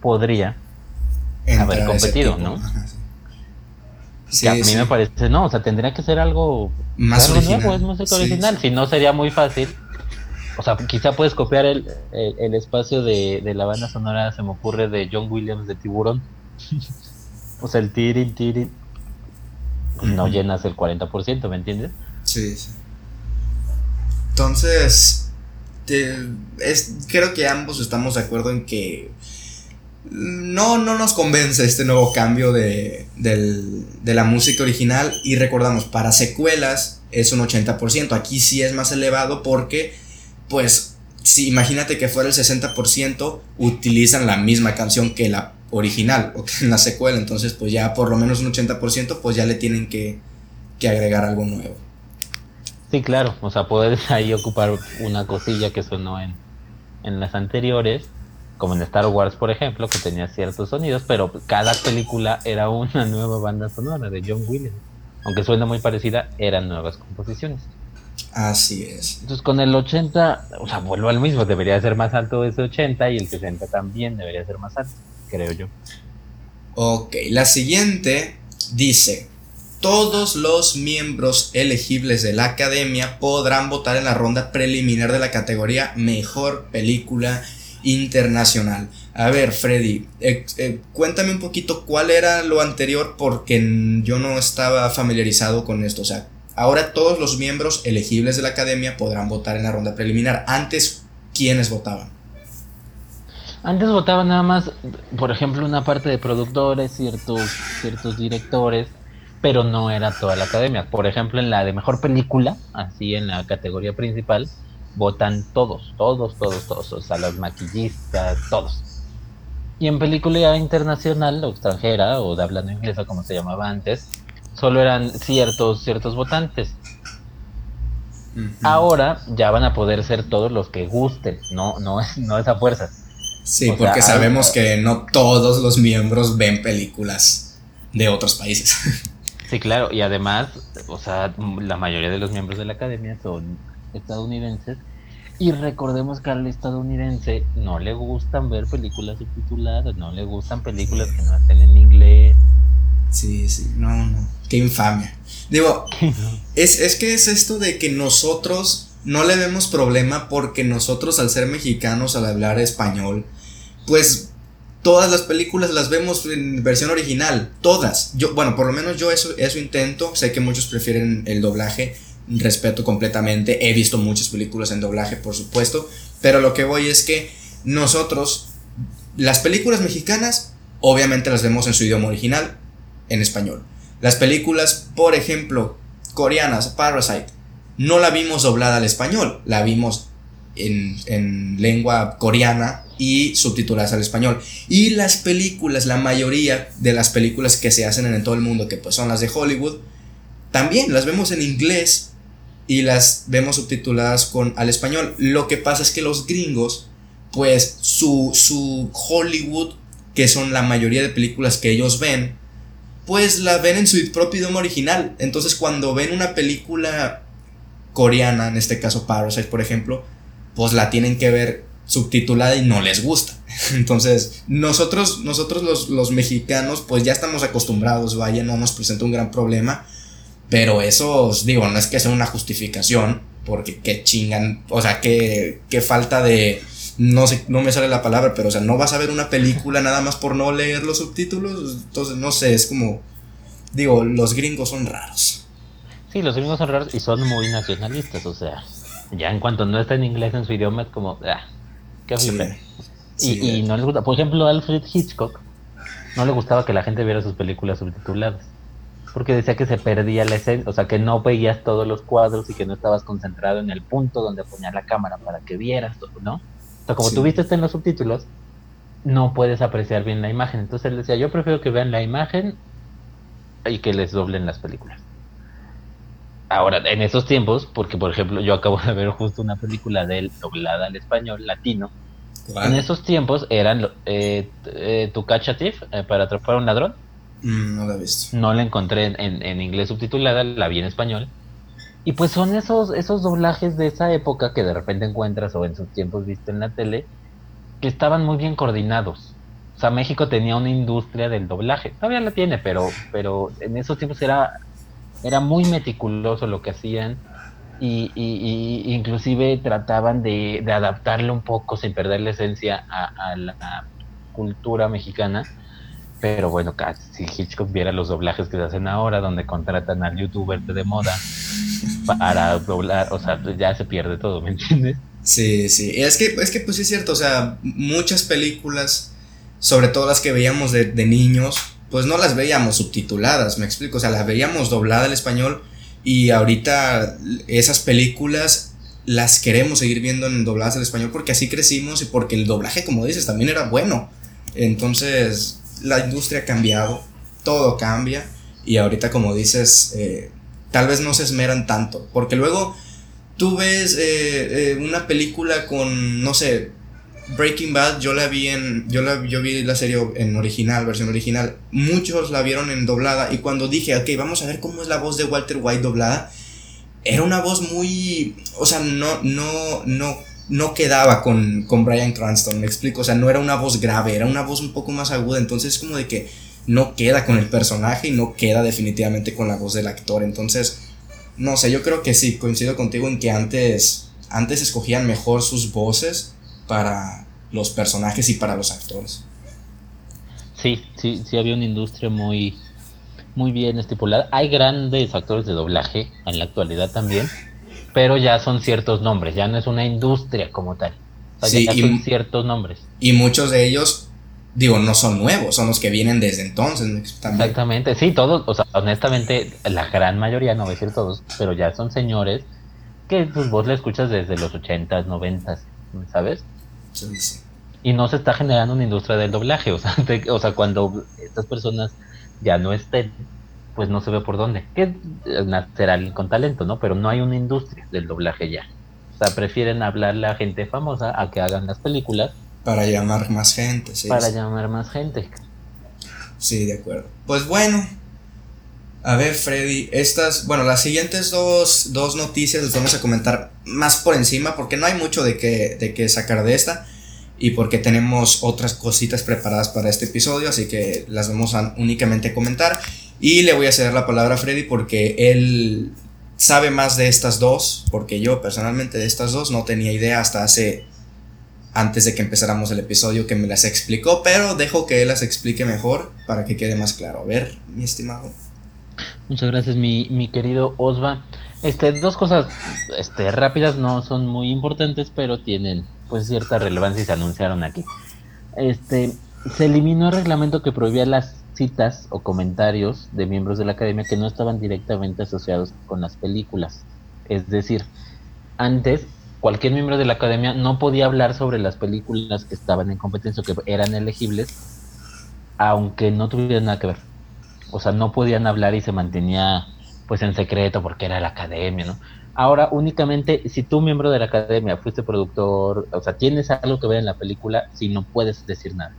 podría haber competido, ¿no? Sí, a mí me parece, no, o sea, tendría que ser algo más original. Nuevo, es música original, si no sería muy fácil o sea, quizá puedes copiar el, el, espacio de, de, la banda sonora, se me ocurre, de John Williams de Tiburón. (laughs) o sea, el tirin, tirin. No llenas el 40%, ¿me entiendes? Sí, sí. Entonces, es, creo que ambos estamos de acuerdo en que no, no nos convence este nuevo cambio de, del, de la música original. Y recordamos, para secuelas es un 80%. Aquí sí es más elevado porque pues si imagínate que fuera el 60%, utilizan la misma canción que la original o que en la secuela, entonces pues ya por lo menos un 80% pues ya le tienen que, que agregar algo nuevo. Sí, claro, o sea, puedes (laughs) ahí ocupar una cosilla que sonó en, en las anteriores, como en Star Wars, por ejemplo, que tenía ciertos sonidos, pero cada película era una nueva banda sonora de John Williams. Aunque suena muy parecida, eran nuevas composiciones. Así es. Entonces con el 80, o sea, vuelvo al mismo, debería ser más alto ese 80 y el 60 también debería ser más alto, creo yo. Ok, la siguiente dice, todos los miembros elegibles de la academia podrán votar en la ronda preliminar de la categoría Mejor Película Internacional. A ver, Freddy, eh, eh, cuéntame un poquito cuál era lo anterior porque yo no estaba familiarizado con esto. O sea, Ahora todos los miembros elegibles de la academia podrán votar en la ronda preliminar. Antes, ¿quiénes votaban? Antes votaban nada más, por ejemplo, una parte de productores, ciertos, ciertos directores, pero no era toda la academia. Por ejemplo, en la de mejor película, así en la categoría principal, votan todos, todos, todos, todos, o sea, los maquillistas, todos. Y en película internacional o extranjera, o de hablando inglesa como se llamaba antes, solo eran ciertos, ciertos votantes. Ahora ya van a poder ser todos los que gusten, no, no, es, no es a fuerza. Sí, porque sabemos que no todos los miembros ven películas de otros países. (laughs) Sí, claro, y además, o sea, la mayoría de los miembros de la academia son estadounidenses Y recordemos que al estadounidense no le gustan ver películas subtituladas, no le gustan películas que no estén en. Sí, sí, no, no. Qué infamia. Digo, (laughs) es, es que es esto de que nosotros no le vemos problema porque nosotros al ser mexicanos, al hablar español, pues todas las películas las vemos en versión original, todas. Yo, bueno, por lo menos yo eso, eso intento, sé que muchos prefieren el doblaje, respeto completamente, he visto muchas películas en doblaje, por supuesto, pero lo que voy es que nosotros, las películas mexicanas, obviamente las vemos en su idioma original, en español. Las películas, por ejemplo, coreanas, Parasite, no la vimos doblada al español, la vimos en, en lengua coreana y subtituladas al español. Y las películas, la mayoría de las películas que se hacen en todo el mundo, que pues son las de Hollywood, también las vemos en inglés y las vemos subtituladas con, al español. Lo que pasa es que los gringos, pues su, su Hollywood, que son la mayoría de películas que ellos ven, pues la ven en su propio idioma original. Entonces cuando ven una película coreana, en este caso Parasite, por ejemplo, pues la tienen que ver subtitulada y no les gusta. (laughs) Entonces, nosotros, nosotros los, los mexicanos, pues ya estamos acostumbrados, vaya, no nos presenta un gran problema. Pero eso, digo, no es que sea una justificación, porque qué chingan, o sea, qué, qué falta de, no sé, no me sale la palabra, pero o sea, no vas a ver una película nada más por no leer los subtítulos, entonces no sé, es como, digo, los gringos son raros. Sí, los gringos son raros y son muy nacionalistas, o sea, ya en cuanto no está en inglés en su idioma es como, ah, qué horrible. y, y no les gusta, por ejemplo, Alfred Hitchcock, no le gustaba que la gente viera sus películas subtituladas porque decía que se perdía la esencia, o sea, que no veías todos los cuadros y que no estabas concentrado en el punto donde ponía la cámara para que vieras, ¿no? O sea, como tú viste en los subtítulos, no puedes apreciar bien la imagen. Entonces él decía, yo prefiero que vean la imagen y que les doblen las películas. Ahora, en esos tiempos, porque por ejemplo yo acabo de ver justo una película de él doblada al español latino, en esos tiempos eran eh, eh, Tu Thief eh, para atrapar a un ladrón Mm, no la he visto. No la encontré en, inglés subtitulada, la vi en español. Y pues son esos, esos doblajes de esa época que de repente encuentras o en sus tiempos viste en la tele, que estaban muy bien coordinados. O sea, México tenía una industria del doblaje. Todavía la tiene, pero, pero en esos tiempos era, era muy meticuloso lo que hacían. Y, y, inclusive trataban de, de, adaptarle un poco sin perder la esencia a la cultura mexicana pero bueno, si Hitchcock viera los doblajes que se hacen ahora, donde contratan al youtuber de moda para doblar, o sea, ya se pierde todo, ¿me entiendes? Sí, sí. Es que, es que pues sí es cierto, o sea, muchas películas, sobre todo las que veíamos de, de niños, pues no las veíamos subtituladas, me explico, o sea, las veíamos doblada al español y ahorita esas películas las queremos seguir viendo en dobladas al español porque así crecimos y porque el doblaje, como dices, también era bueno. Entonces, la industria ha cambiado, todo cambia y ahorita como dices, eh, tal vez no se esmeran tanto, porque luego tú ves eh, eh, una película con, no sé, Breaking Bad, yo la vi en, yo, la, yo vi la serie en original, versión original, muchos la vieron en doblada y cuando dije, ok, vamos a ver cómo es la voz de Walter White doblada, era una voz muy, o sea, no, no, no no quedaba con, con Brian Cranston, me explico, o sea, no era una voz grave, era una voz un poco más aguda, entonces como de que no queda con el personaje y no queda definitivamente con la voz del actor, entonces, no sé, yo creo que sí, coincido contigo en que antes, antes escogían mejor sus voces para los personajes y para los actores. Sí, sí, sí había una industria muy, muy bien estipulada. Hay grandes actores de doblaje en la actualidad también pero ya son ciertos nombres, ya no es una industria como tal. sí, ya son ciertos nombres. Y muchos de ellos, digo, no son nuevos, son los que vienen desde entonces. Exactamente, sí, todos, o sea, honestamente, la gran mayoría, no voy a decir todos, pero ya son señores que pues, vos le escuchas desde los 80s, 90 ¿sabes? Sí, sí. Y no se está generando una industria del doblaje, o sea, o sea, cuando estas personas ya no estén, pues no se ve por dónde. Que será alguien con talento, ¿no? Pero no hay una industria del doblaje ya. O sea, prefieren hablarle a gente famosa a que hagan las películas. Para llamar más gente, sí. Para llamar más gente. Sí, de acuerdo. Pues bueno, A ver, Freddy, estas, bueno, las siguientes dos, dos noticias las vamos a comentar más por encima porque no hay mucho de qué, de qué sacar de esta y porque tenemos otras cositas preparadas para este episodio, así que las vamos a únicamente comentar. Y le voy a ceder la palabra a Freddy porque él sabe más de estas dos, porque yo personalmente de estas dos no tenía idea hasta hace antes de que empezáramos el episodio que me las explicó, pero dejo que él las explique mejor para que quede más claro. A ver, mi estimado. Muchas gracias, mi, mi querido Osva. Este, dos cosas este, rápidas, no son muy importantes, pero tienen pues cierta relevancia y se anunciaron aquí. Este, se eliminó el reglamento que prohibía las citas o comentarios de miembros de la academia que no estaban directamente asociados con las películas. Es decir, antes cualquier miembro de la academia no podía hablar sobre las películas que estaban en competencia o que eran elegibles, aunque no tuvieran nada que ver. O sea, no podían hablar y se mantenía pues en secreto porque era la academia, ¿no? Ahora únicamente si tú miembro de la academia fuiste productor, o sea, tienes algo que ver en la película, si no puedes decir nada.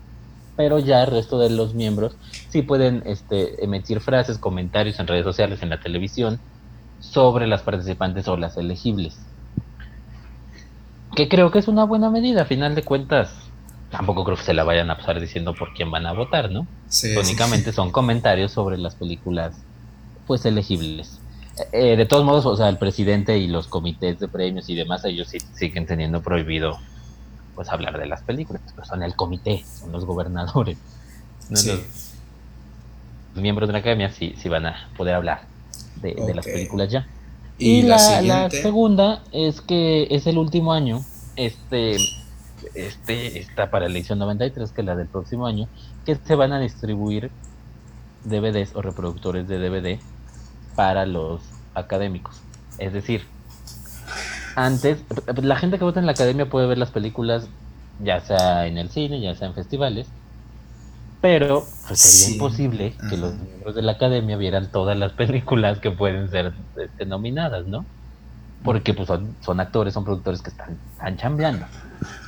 Pero ya el resto de los miembros sí pueden este, emitir frases, comentarios en redes sociales, en la televisión, sobre las participantes o las elegibles que creo que es una buena medida, a final de cuentas, tampoco creo que se la vayan a pasar diciendo por quién van a votar, ¿no? Sí, Únicamente son comentarios sobre las películas, pues, elegibles. Eh, de todos modos, o sea, el presidente y los comités de premios y demás, ellos sí siguen teniendo prohibido, pues, hablar de las películas, pero son el comité, son los gobernadores. Los miembros de la academia sí, sí van a poder hablar de, de las películas ya. Y, la, segunda es que es el último año, este, este está para la edición 93, que es la del próximo año, que se van a distribuir DVDs o reproductores de DVD para los académicos. Es decir, antes, la gente que vota en la academia puede ver las películas ya sea en el cine, ya sea en festivales, pero pues, sería imposible que los miembros de la academia vieran todas las (laughs) películas que pueden ser este, nominadas, ¿no? Porque pues son, actores, son productores que están, están chambeando.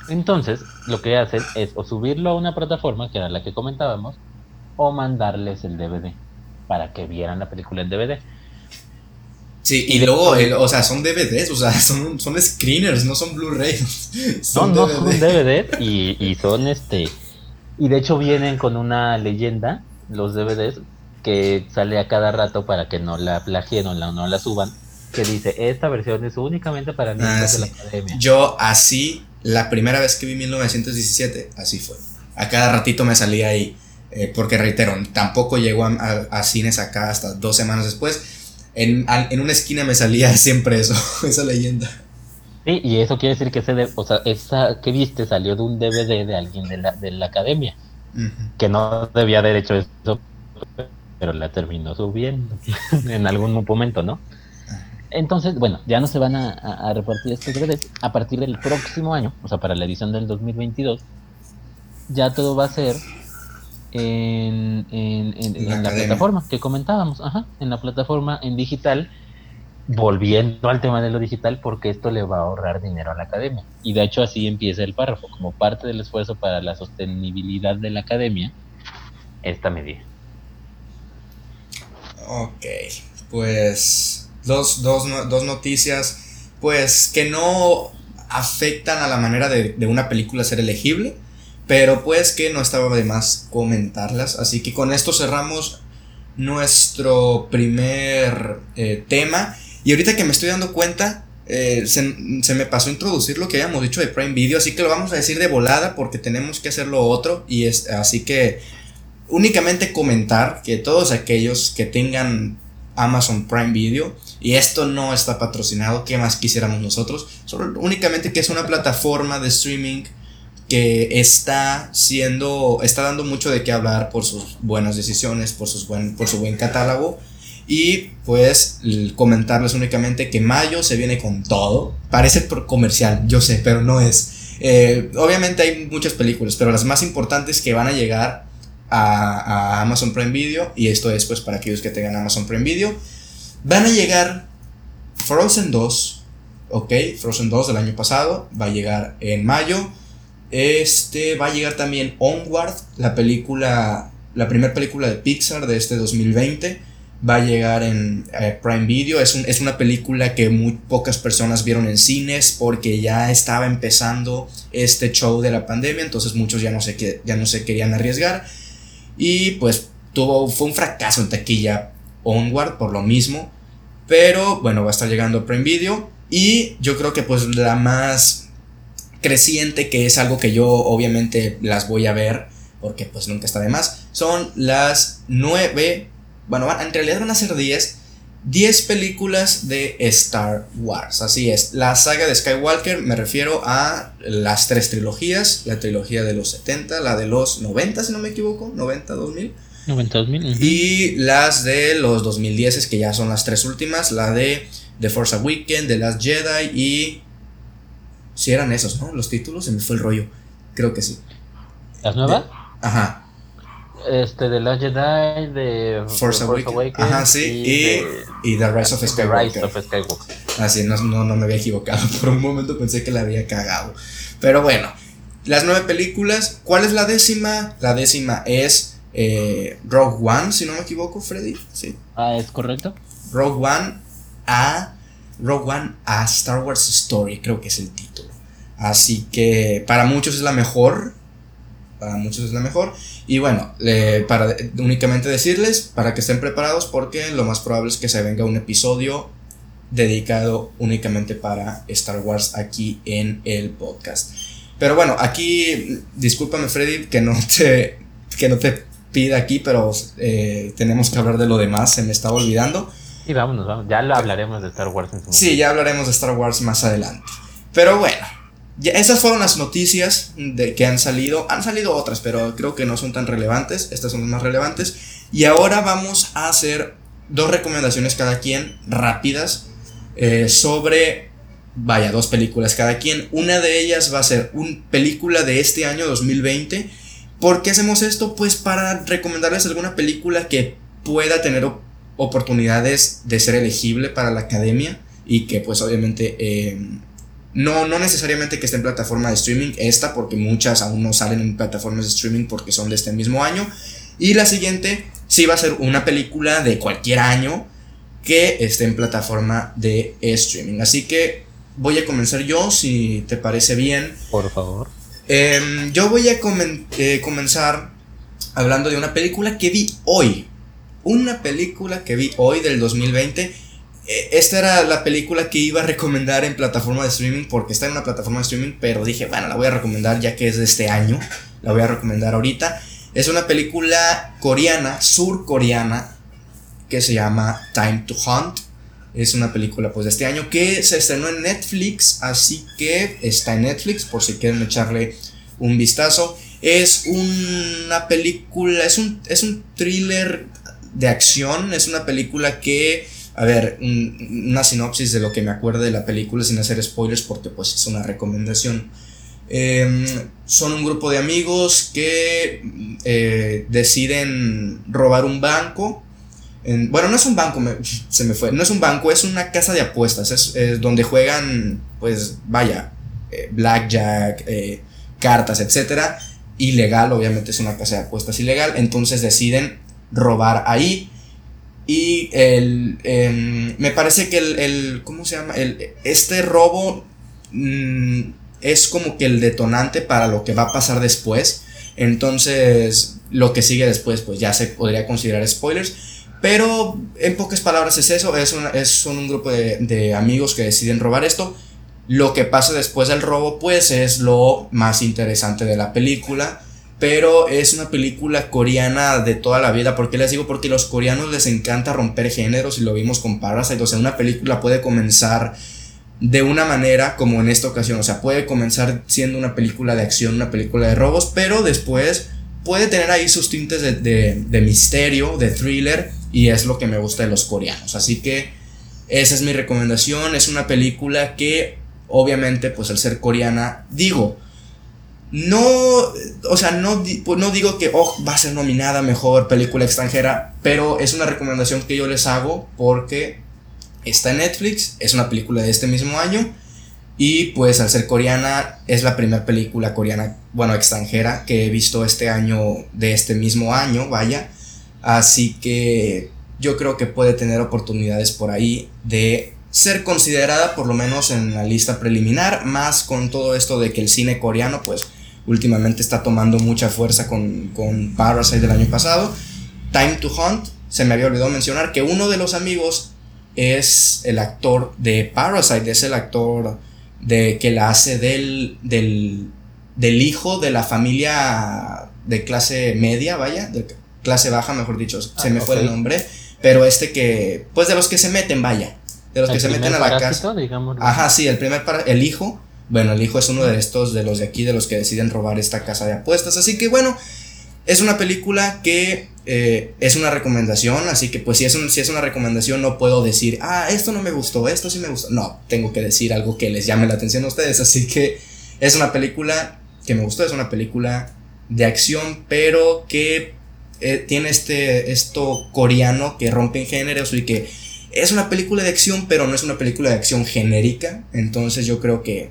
Entonces, lo que hacen es o subirlo a una plataforma, que era la que comentábamos, o mandarles el DVD para que vieran la película en DVD. Sí, y, luego, o sea, son DVDs, o sea, son, son screeners, no son Blu-rays. (laughs) No, no, son DVDs y, y son este y de hecho vienen con una leyenda, los DVDs, que sale a cada rato para que no la plagien o no la suban, que dice, esta versión es únicamente para niños ah, de la academia. Yo así, la primera vez que vi 1917, así fue. A cada ratito me salía ahí, eh, porque reitero, tampoco llegó a, cines acá hasta dos semanas después. En, en una esquina me salía (laughs) siempre eso, (laughs) esa leyenda. Sí, y eso quiere decir que ese o sea, esa que viste salió de un DVD de alguien de la, de la academia, que no debía haber hecho eso, pero la terminó subiendo (laughs) en algún momento, ¿no? Entonces, bueno, ya no se van a, repartir estos DVDs a partir del próximo año, o sea, para la edición del 2022, ya todo va a ser en, en, en la plataforma que comentábamos, ajá, en la plataforma en digital volviendo al tema de lo digital, porque esto le va a ahorrar dinero a la academia. Y de hecho así empieza el párrafo, como parte del esfuerzo para la sostenibilidad de la academia, esta medida. Ok, pues dos, dos, dos noticias, pues que no afectan a la manera de, una película ser elegible, pero pues que no estaba de más comentarlas. Así que con esto cerramos nuestro primer eh, tema y ahorita que me estoy dando cuenta, eh, se, me pasó a introducir lo que habíamos dicho de Prime Video, así que lo vamos a decir de volada porque tenemos que hacer lo otro. Y es, así que únicamente comentar que todos aquellos que tengan Amazon Prime Video, y esto no está patrocinado, ¿qué más quisiéramos nosotros? Solo únicamente que es una plataforma de streaming que está siendo, está dando mucho de qué hablar por sus buenas decisiones, por, sus buen, por su buen catálogo y pues comentarles únicamente que mayo se viene con todo. Parece comercial, yo sé, pero no es. Eh, obviamente hay muchas películas, pero las más importantes que van a llegar a, Amazon Prime Video, y esto es pues para aquellos que tengan Amazon Prime Video, van a llegar Frozen 2, ok, Frozen 2 del año pasado, va a llegar en mayo. Este va a llegar también Onward, la película, la primera película de Pixar de este 2020 va a llegar en eh, Prime Video. Es, es una película que muy pocas personas vieron en cines porque ya estaba empezando este show de la pandemia, entonces muchos ya no se, ya no se querían arriesgar. Y pues tuvo, fue un fracaso en taquilla Onward por lo mismo. Pero bueno, va a estar llegando Prime Video. Y yo creo que pues la más creciente, que es algo que yo obviamente las voy a ver, porque pues nunca está de más, son las nueve bueno, en realidad van a ser 10, 10 películas de Star Wars. Así es, la saga de Skywalker me refiero a las tres trilogías, la trilogía de los 70, la de los 90 si no me equivoco, 90, 2000. 90, 2000. Y las de los 2010 que ya son las tres últimas, la de The Force Awakens, The Last Jedi y... Si eran esos, ¿no? Los títulos, se me fue el rollo. Creo que sí. ¿Las nuevas? ajá este de la Jedi de Force, Awakens, Ajá, sí, y, y, The Rise of Skywalker. Así, no, no, no, me había equivocado. (laughs) Por un momento pensé que la había cagado. Pero bueno, las nueve películas. ¿Cuál es la décima? La décima es eh, Rogue One, si no me equivoco, Freddy. Sí. Ah, es correcto. Rogue One a Rogue One a Star Wars Story, creo que es el título. Así que para muchos es la mejor para muchos es la mejor. Y bueno, para únicamente decirles, para que estén preparados, porque lo más probable es que se venga un episodio dedicado únicamente para Star Wars aquí en el podcast. Pero bueno, aquí, discúlpame Freddy, que no (laughs) te, que no te pida aquí, pero eh, tenemos que hablar de lo demás, se me estaba olvidando. Y vámonos, vamos, ya lo hablaremos de Star Wars en su momento. Sí, ya hablaremos de Star Wars más adelante. Pero bueno, esas fueron las noticias de que han salido. Han salido otras, pero creo que no son tan relevantes. Estas son las más relevantes. Y ahora vamos a hacer dos recomendaciones cada quien, rápidas, eh, sobre, vaya, dos películas cada quien. Una de ellas va a ser una película de este año 2020. ¿Por qué hacemos esto? Pues para recomendarles alguna película que pueda tener oportunidades de ser elegible para la academia y que pues obviamente... Eh, no, no necesariamente que esté en plataforma de streaming, esta, porque muchas aún no salen en plataformas de streaming porque son de este mismo año. Y la siguiente sí va a ser una película de cualquier año que esté en plataforma de streaming. Así que voy a comenzar yo, si te parece bien. Por favor. Em, yo voy a eh, comenzar hablando de una película que vi hoy. Una película que vi hoy del 2020 eh, esta era la película que iba a recomendar en plataforma de streaming porque está en una plataforma de streaming, pero dije, bueno, la voy a recomendar ya que es de este año, la voy a recomendar ahorita. Es una película coreana, surcoreana, que se llama Time to Hunt. Es una película pues de este año que se estrenó en Netflix, así que está en Netflix por si quieren echarle un vistazo. Es una película, es un, es un thriller de acción, es una película que a ver, una sinopsis de lo que me acuerdo de la película sin hacer spoilers porque pues es una recomendación. Em, son un grupo de amigos que eh, deciden robar un banco. bueno, no es un banco, se me fue. No es un banco, es una casa de apuestas. Es, donde juegan, pues vaya, eh, blackjack, eh, cartas, etc. Ilegal, obviamente es una casa de apuestas ilegal. Entonces deciden robar ahí. Y el, em, me parece que el, el, ¿cómo se llama? El, este robo mm, es como que el detonante para lo que va a pasar después. Entonces, lo que sigue después, pues ya se podría considerar spoilers. Pero en pocas palabras es eso, es, es un grupo de, de amigos que deciden robar esto. Lo que pasa después del robo, pues es lo más interesante de la película pero es una película coreana de toda la vida. ¿Por qué les digo? Porque a los coreanos les encanta romper géneros y lo vimos con Parasite. O sea, una película puede comenzar de una manera como en esta ocasión. O sea, puede comenzar siendo una película de acción, una película de robos, pero después puede tener ahí sus tintes de, de misterio, de thriller, y es lo que me gusta de los coreanos. Así que esa es mi recomendación. Es una película que, obviamente, pues al ser coreana, digo, no, o sea, no, pues no digo que oh, va a ser nominada mejor película extranjera, pero es una recomendación que yo les hago porque está en Netflix, es una película de este mismo año y pues al ser coreana es la primera película coreana, bueno, extranjera que he visto este año, de este mismo año, vaya. Así que yo creo que puede tener oportunidades por ahí de ser considerada por lo menos en la lista preliminar, más con todo esto de que el cine coreano pues últimamente está tomando mucha fuerza con, con Parasite del año pasado. Time to Hunt, se me había olvidado mencionar que uno de los amigos es el actor de Parasite, es el actor de que la hace del, del, del hijo de la familia de clase media, vaya, de clase baja, mejor dicho, se ah, me fue el nombre, pero este que, pues de los que se meten, vaya, de los que se meten a la casa. Ajá, sí, el primer, para, el hijo, bueno, el hijo es uno de estos, de los de aquí, de los que deciden robar esta casa de apuestas, así que bueno, es una película que eh, es una recomendación, así que pues si es, si es una recomendación no puedo decir, ah, esto no me gustó, esto sí me gustó. No, tengo que decir algo que les llame la atención a ustedes, así que es una película que me gustó, es una película de acción, pero que eh, tiene este, esto coreano que rompe en géneros y que es una película de acción, pero no es una película de acción genérica, entonces yo creo que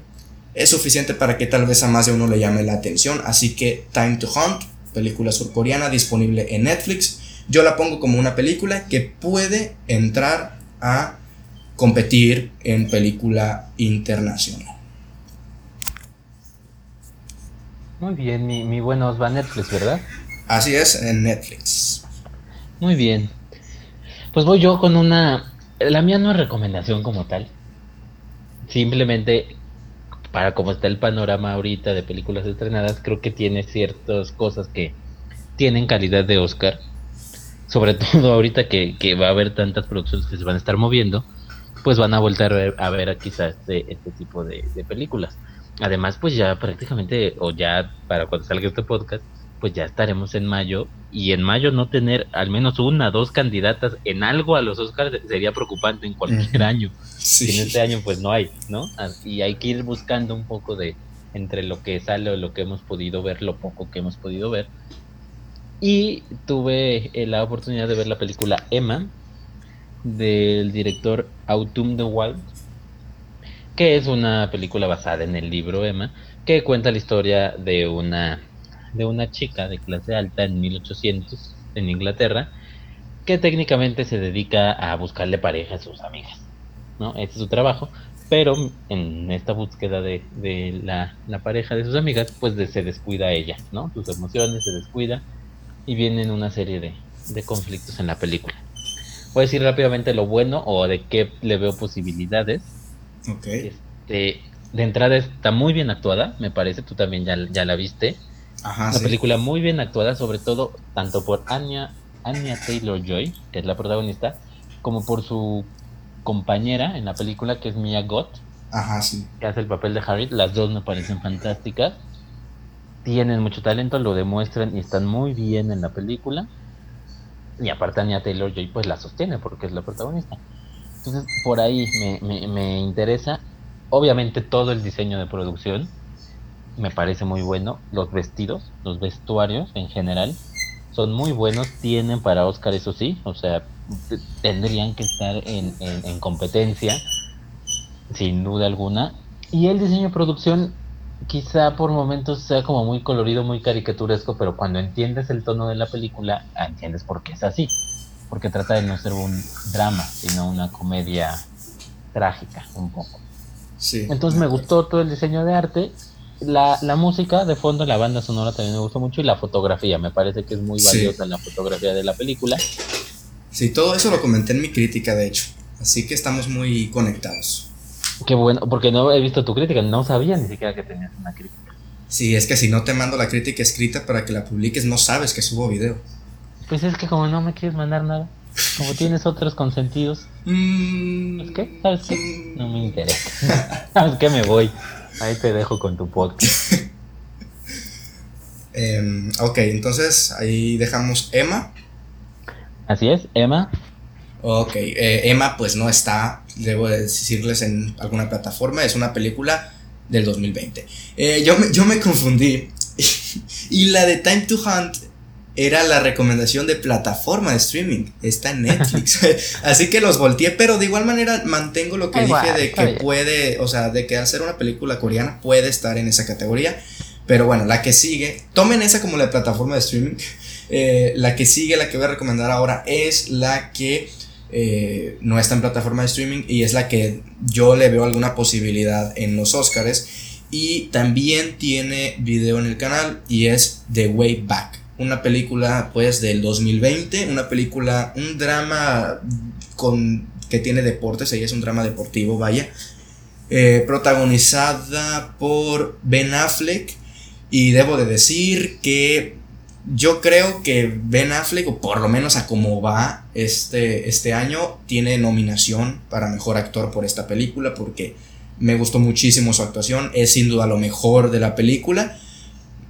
es suficiente para que tal vez a más de uno le llame la atención, así que Time to Hunt película surcoreana disponible en Netflix. Yo la pongo como una película que puede entrar a competir en película internacional. Muy bien, mi, mi bueno va a Netflix, ¿verdad? Así es, en Netflix. Muy bien. Pues voy yo con una... La mía no es recomendación como tal. Simplemente para cómo está el panorama ahorita de películas estrenadas, creo que tiene ciertas cosas que tienen calidad de Oscar. Sobre (laughs) todo ahorita que, va a haber tantas producciones que se van a estar moviendo, pues van a volver a ver, a ver quizás este, este tipo de, de, películas. Además, pues ya prácticamente, o ya para cuando salga este podcast, pues ya estaremos en mayo y en mayo no tener al menos una, dos candidatas en algo a los Oscars sería preocupante en cualquier año. en este año pues no hay, ¿no? Y hay que ir buscando un poco de entre lo que sale o lo que hemos podido ver, lo poco que hemos podido ver. Y tuve eh, la oportunidad de ver la película Emma del director Autumn the Wild, que es una película basada en el libro Emma, que cuenta la historia de una de una chica de clase alta en 1800 en Inglaterra que técnicamente se dedica a buscarle pareja a sus amigas. ¿no? Ese es su trabajo, pero en esta búsqueda de, de la, la, pareja de sus amigas, pues se descuida ella, ¿no? Sus emociones se descuida y vienen una serie de, de conflictos en la película. Voy a decir rápidamente lo bueno o de qué le veo posibilidades. Ok. Este, de entrada está muy bien actuada, me parece, tú también ya, ya la viste. Una película muy bien actuada, sobre todo tanto por Anya, Anya Taylor Joy, que es la protagonista, como por su compañera en la película, que es Mia Gott, Ajá, sí. que hace el papel de Harriet. Las dos me parecen fantásticas. Tienen mucho talento, lo demuestran y están muy bien en la película. Y aparte Anya Taylor Joy pues la sostiene porque es la protagonista. Entonces por ahí me, me, me interesa. Obviamente todo el diseño de producción me parece muy bueno. Los vestidos, los vestuarios en general, son muy buenos. Tienen para Oscar, eso sí, o sea, tendrían que estar en, en, competencia, sin duda alguna. Y el diseño de producción, quizá por momentos sea como muy colorido, muy caricaturesco, pero cuando entiendes el tono de la película, entiendes por qué es así. Porque trata de no ser un drama, sino una comedia trágica, un poco. Sí, Entonces me gustó todo el diseño de arte la, la, música de fondo, la banda sonora también me gustó mucho y la fotografía, me parece que es muy valiosa la fotografía de la película. Sí, todo eso lo comenté en mi crítica, de hecho, así que estamos muy conectados. Qué bueno, porque no he visto tu crítica, no sabía ni siquiera que tenías una crítica. Sí, es que si no te mando la crítica escrita para que la publiques, no sabes que subo video. Pues es que como no me quieres mandar nada, como (laughs) tienes otros consentidos, mm, ¿es qué? ¿Sabes qué? Mm. No me interesa. (laughs) ¿Sabes qué? Me voy. Ahí te dejo con tu podcast. (laughs) Em, ok, entonces ahí dejamos Emma. Así es, Emma. Ok, eh, Emma pues no está, debo decirles, en alguna plataforma, es una película del 2020. Eh, yo, me, yo me confundí (laughs) y la de Time to Hunt era la recomendación de plataforma de streaming. Está en Netflix. (laughs) (laughs) Así que los volteé, pero de igual manera mantengo lo que dije de que puede, o sea, de que al ser una película coreana puede estar en esa categoría. Pero bueno, la que sigue, tomen esa como la plataforma de streaming. (laughs) Eh, la que sigue, la que voy a recomendar ahora, es la que eh, no está en plataforma de streaming y es la que yo le veo alguna posibilidad en los Oscars. Y también tiene video en el canal y es The Way Back. Una película pues del 2020, una película, un drama con, que tiene deportes, ella es un drama deportivo, vaya. Eh, protagonizada por Ben Affleck y debo de decir que yo creo que Ben Affleck, o por lo menos a cómo va este, este año, tiene nominación para mejor actor por esta película porque me gustó muchísimo su actuación, es sin duda lo mejor de la película.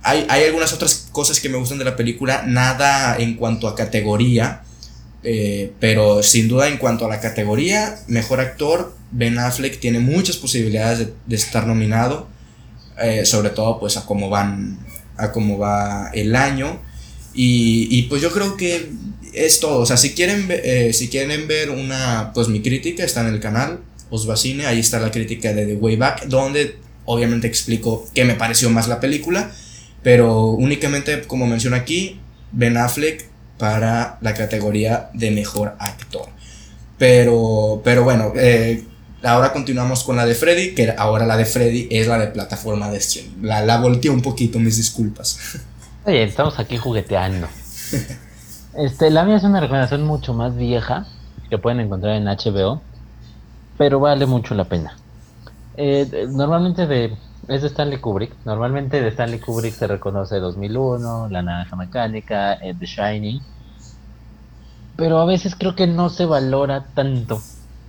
Hay, hay algunas otras cosas que me gustan de la película, nada en cuanto a categoría, eh, pero sin duda en cuanto a la categoría, mejor actor, Ben Affleck tiene muchas posibilidades de, estar nominado. Eh, sobre todo pues a cómo van, a cómo va el año. Y, pues yo creo que es todo. O sea, si quieren, eh, si quieren ver una, pues mi crítica está en el canal, Osvacine, ahí está la crítica de The Way Back, donde obviamente explico qué me pareció más la película, pero únicamente, como menciono aquí, Ben Affleck para la categoría de mejor actor. Pero, pero bueno, eh, Ahora continuamos con la de Freddy, que ahora la de Freddy es la de plataforma de streaming. La, la volteé un poquito, mis disculpas. (laughs) Oye, estamos aquí jugueteando. Este, la mía es una recomendación mucho más vieja que pueden encontrar en HBO, pero vale mucho la pena. Eh, normalmente de, es de Stanley Kubrick. Normalmente de Stanley Kubrick se reconoce 2001, La Naranja Mecánica, eh, The Shining. Pero a veces creo que no se valora tanto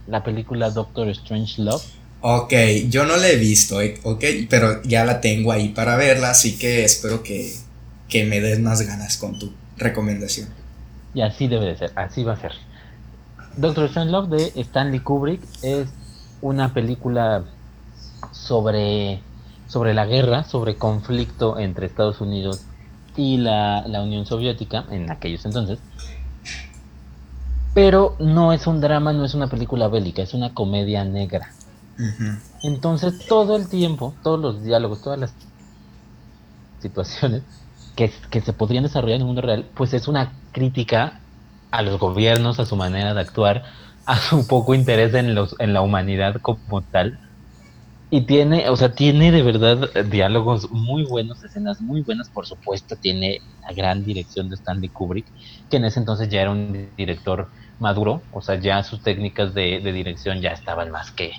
la película Doctor Strange Love. Ok, yo no la he visto, eh, ok, pero ya la tengo ahí para verla, así que espero que, que me des más ganas con tu recomendación. Y así debe de ser, así va a ser. Doctor Strange Love de Stanley Kubrick es una película sobre, sobre la guerra, sobre conflicto entre Estados Unidos y la, la Unión Soviética en aquellos entonces. Pero no es un drama, no es una película bélica, es una comedia negra. Entonces todo el tiempo, todos los diálogos, todas las situaciones que, que, se podrían desarrollar en el mundo real, pues es una crítica a los gobiernos, a su manera de actuar, a su poco interés en, los, en la humanidad como tal. Y tiene, o sea, tiene de verdad diálogos muy buenos, escenas muy buenas, por supuesto, tiene la gran dirección de Stanley Kubrick, que en ese entonces ya era un director maduro, o sea, ya sus técnicas de, dirección ya estaban más que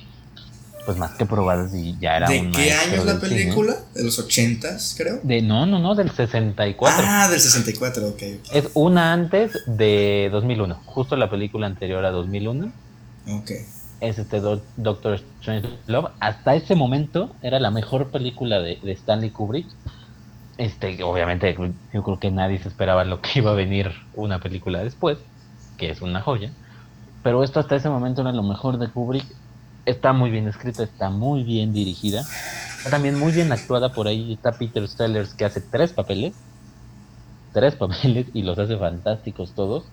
pues más que probadas y ya era ¿De qué año es la película? ¿De los 80 creo? De, no, no, no, del 64. Ah, del 64, ok. Es una antes de 2001, justo la película anterior a 2001. Ok. Es este Doctor Strange Love. Hasta ese momento era la mejor película de, Stanley Kubrick. Este, obviamente, yo creo que nadie se esperaba lo que iba a venir una película después que es una joya. Pero esto hasta ese momento era lo mejor de Kubrick. Está muy bien escrita, está muy bien dirigida. Está también muy bien actuada por ahí. Está Peter Sellers que hace tres papeles. Tres papeles y los hace fantásticos todos.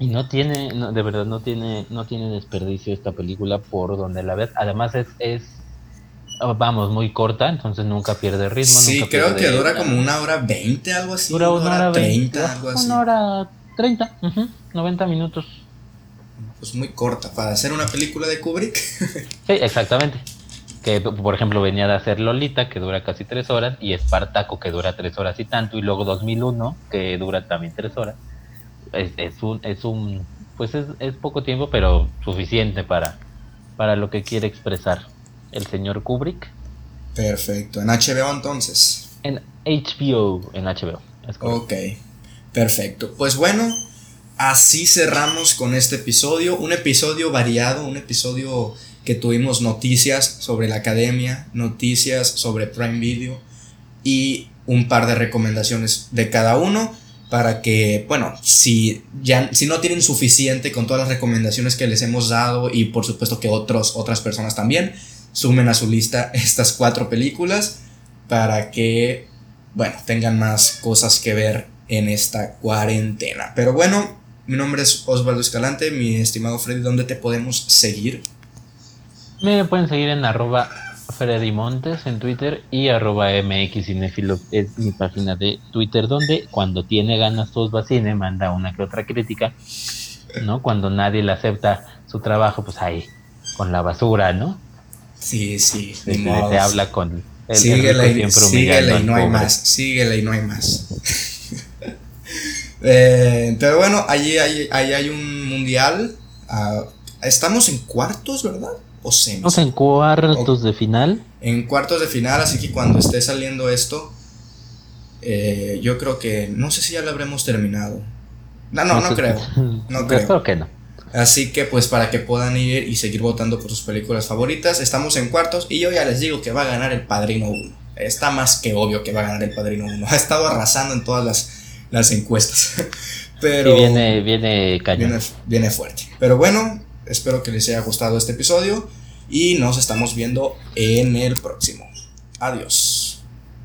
Y no tiene, de verdad, no tiene, no tiene desperdicio esta película por donde la ves. Además es, es vamos, muy corta, entonces nunca pierde ritmo. Sí, creo que dura como una hora veinte, algo así. Dura una, hora treinta, algo así. Una hora 30, 90 minutos. Pues muy corta para hacer una película de Kubrick. (laughs) sí, exactamente. Que por ejemplo venía de hacer Lolita, que dura casi 3 horas, y Espartaco, que dura 3 horas y tanto, y luego 2001, que dura también 3 horas. Es, un, es un, pues es, es, poco tiempo, pero suficiente para, para lo que quiere expresar el señor Kubrick. Perfecto. ¿En HBO entonces? En HBO, en HBO. ok. Perfecto. Pues bueno, así cerramos con este episodio. Un episodio variado, un episodio que tuvimos noticias sobre la academia, noticias sobre Prime Video y un par de recomendaciones de cada uno para que, bueno, si, ya, si no tienen suficiente con todas las recomendaciones que les hemos dado y por supuesto que otros, otras personas también, sumen a su lista (laughs) estas cuatro películas para que, bueno, tengan más cosas que ver en esta cuarentena. Pero bueno, mi nombre es Osvaldo Escalante, mi estimado Freddy, ¿dónde te podemos seguir? Me pueden seguir en arroba Freddy Montes en Twitter y arroba mxcinefilo es mi página de Twitter donde cuando tiene ganas todos vacine manda una que otra crítica, ¿no? Cuando nadie le acepta su trabajo, pues ahí, con la basura, ¿no? Sí, sí. Se, se habla con el, síguele, y, síguele y no hay más, síguele y no hay más. (laughs) eh, pero bueno, allí hay, hay un mundial. Uh, estamos en cuartos, ¿verdad? O Estamos en cuartos de final. En cuartos de final, así que cuando esté saliendo esto, eh, yo creo que, no sé si ya lo habremos terminado. No, no, no, creo. (laughs) No creo. que no. Así que pues para que puedan ir y seguir votando por sus películas favoritas, estamos en cuartos y yo ya les digo que va a ganar el Padrino 1. Está más que obvio que va a ganar el Padrino 1. (laughs) Ha estado arrasando en todas las, las encuestas. (laughs) Pero viene, viene Viene, viene fuerte. Pero bueno, Espero que les haya gustado este episodio y nos estamos viendo en el próximo. Adiós.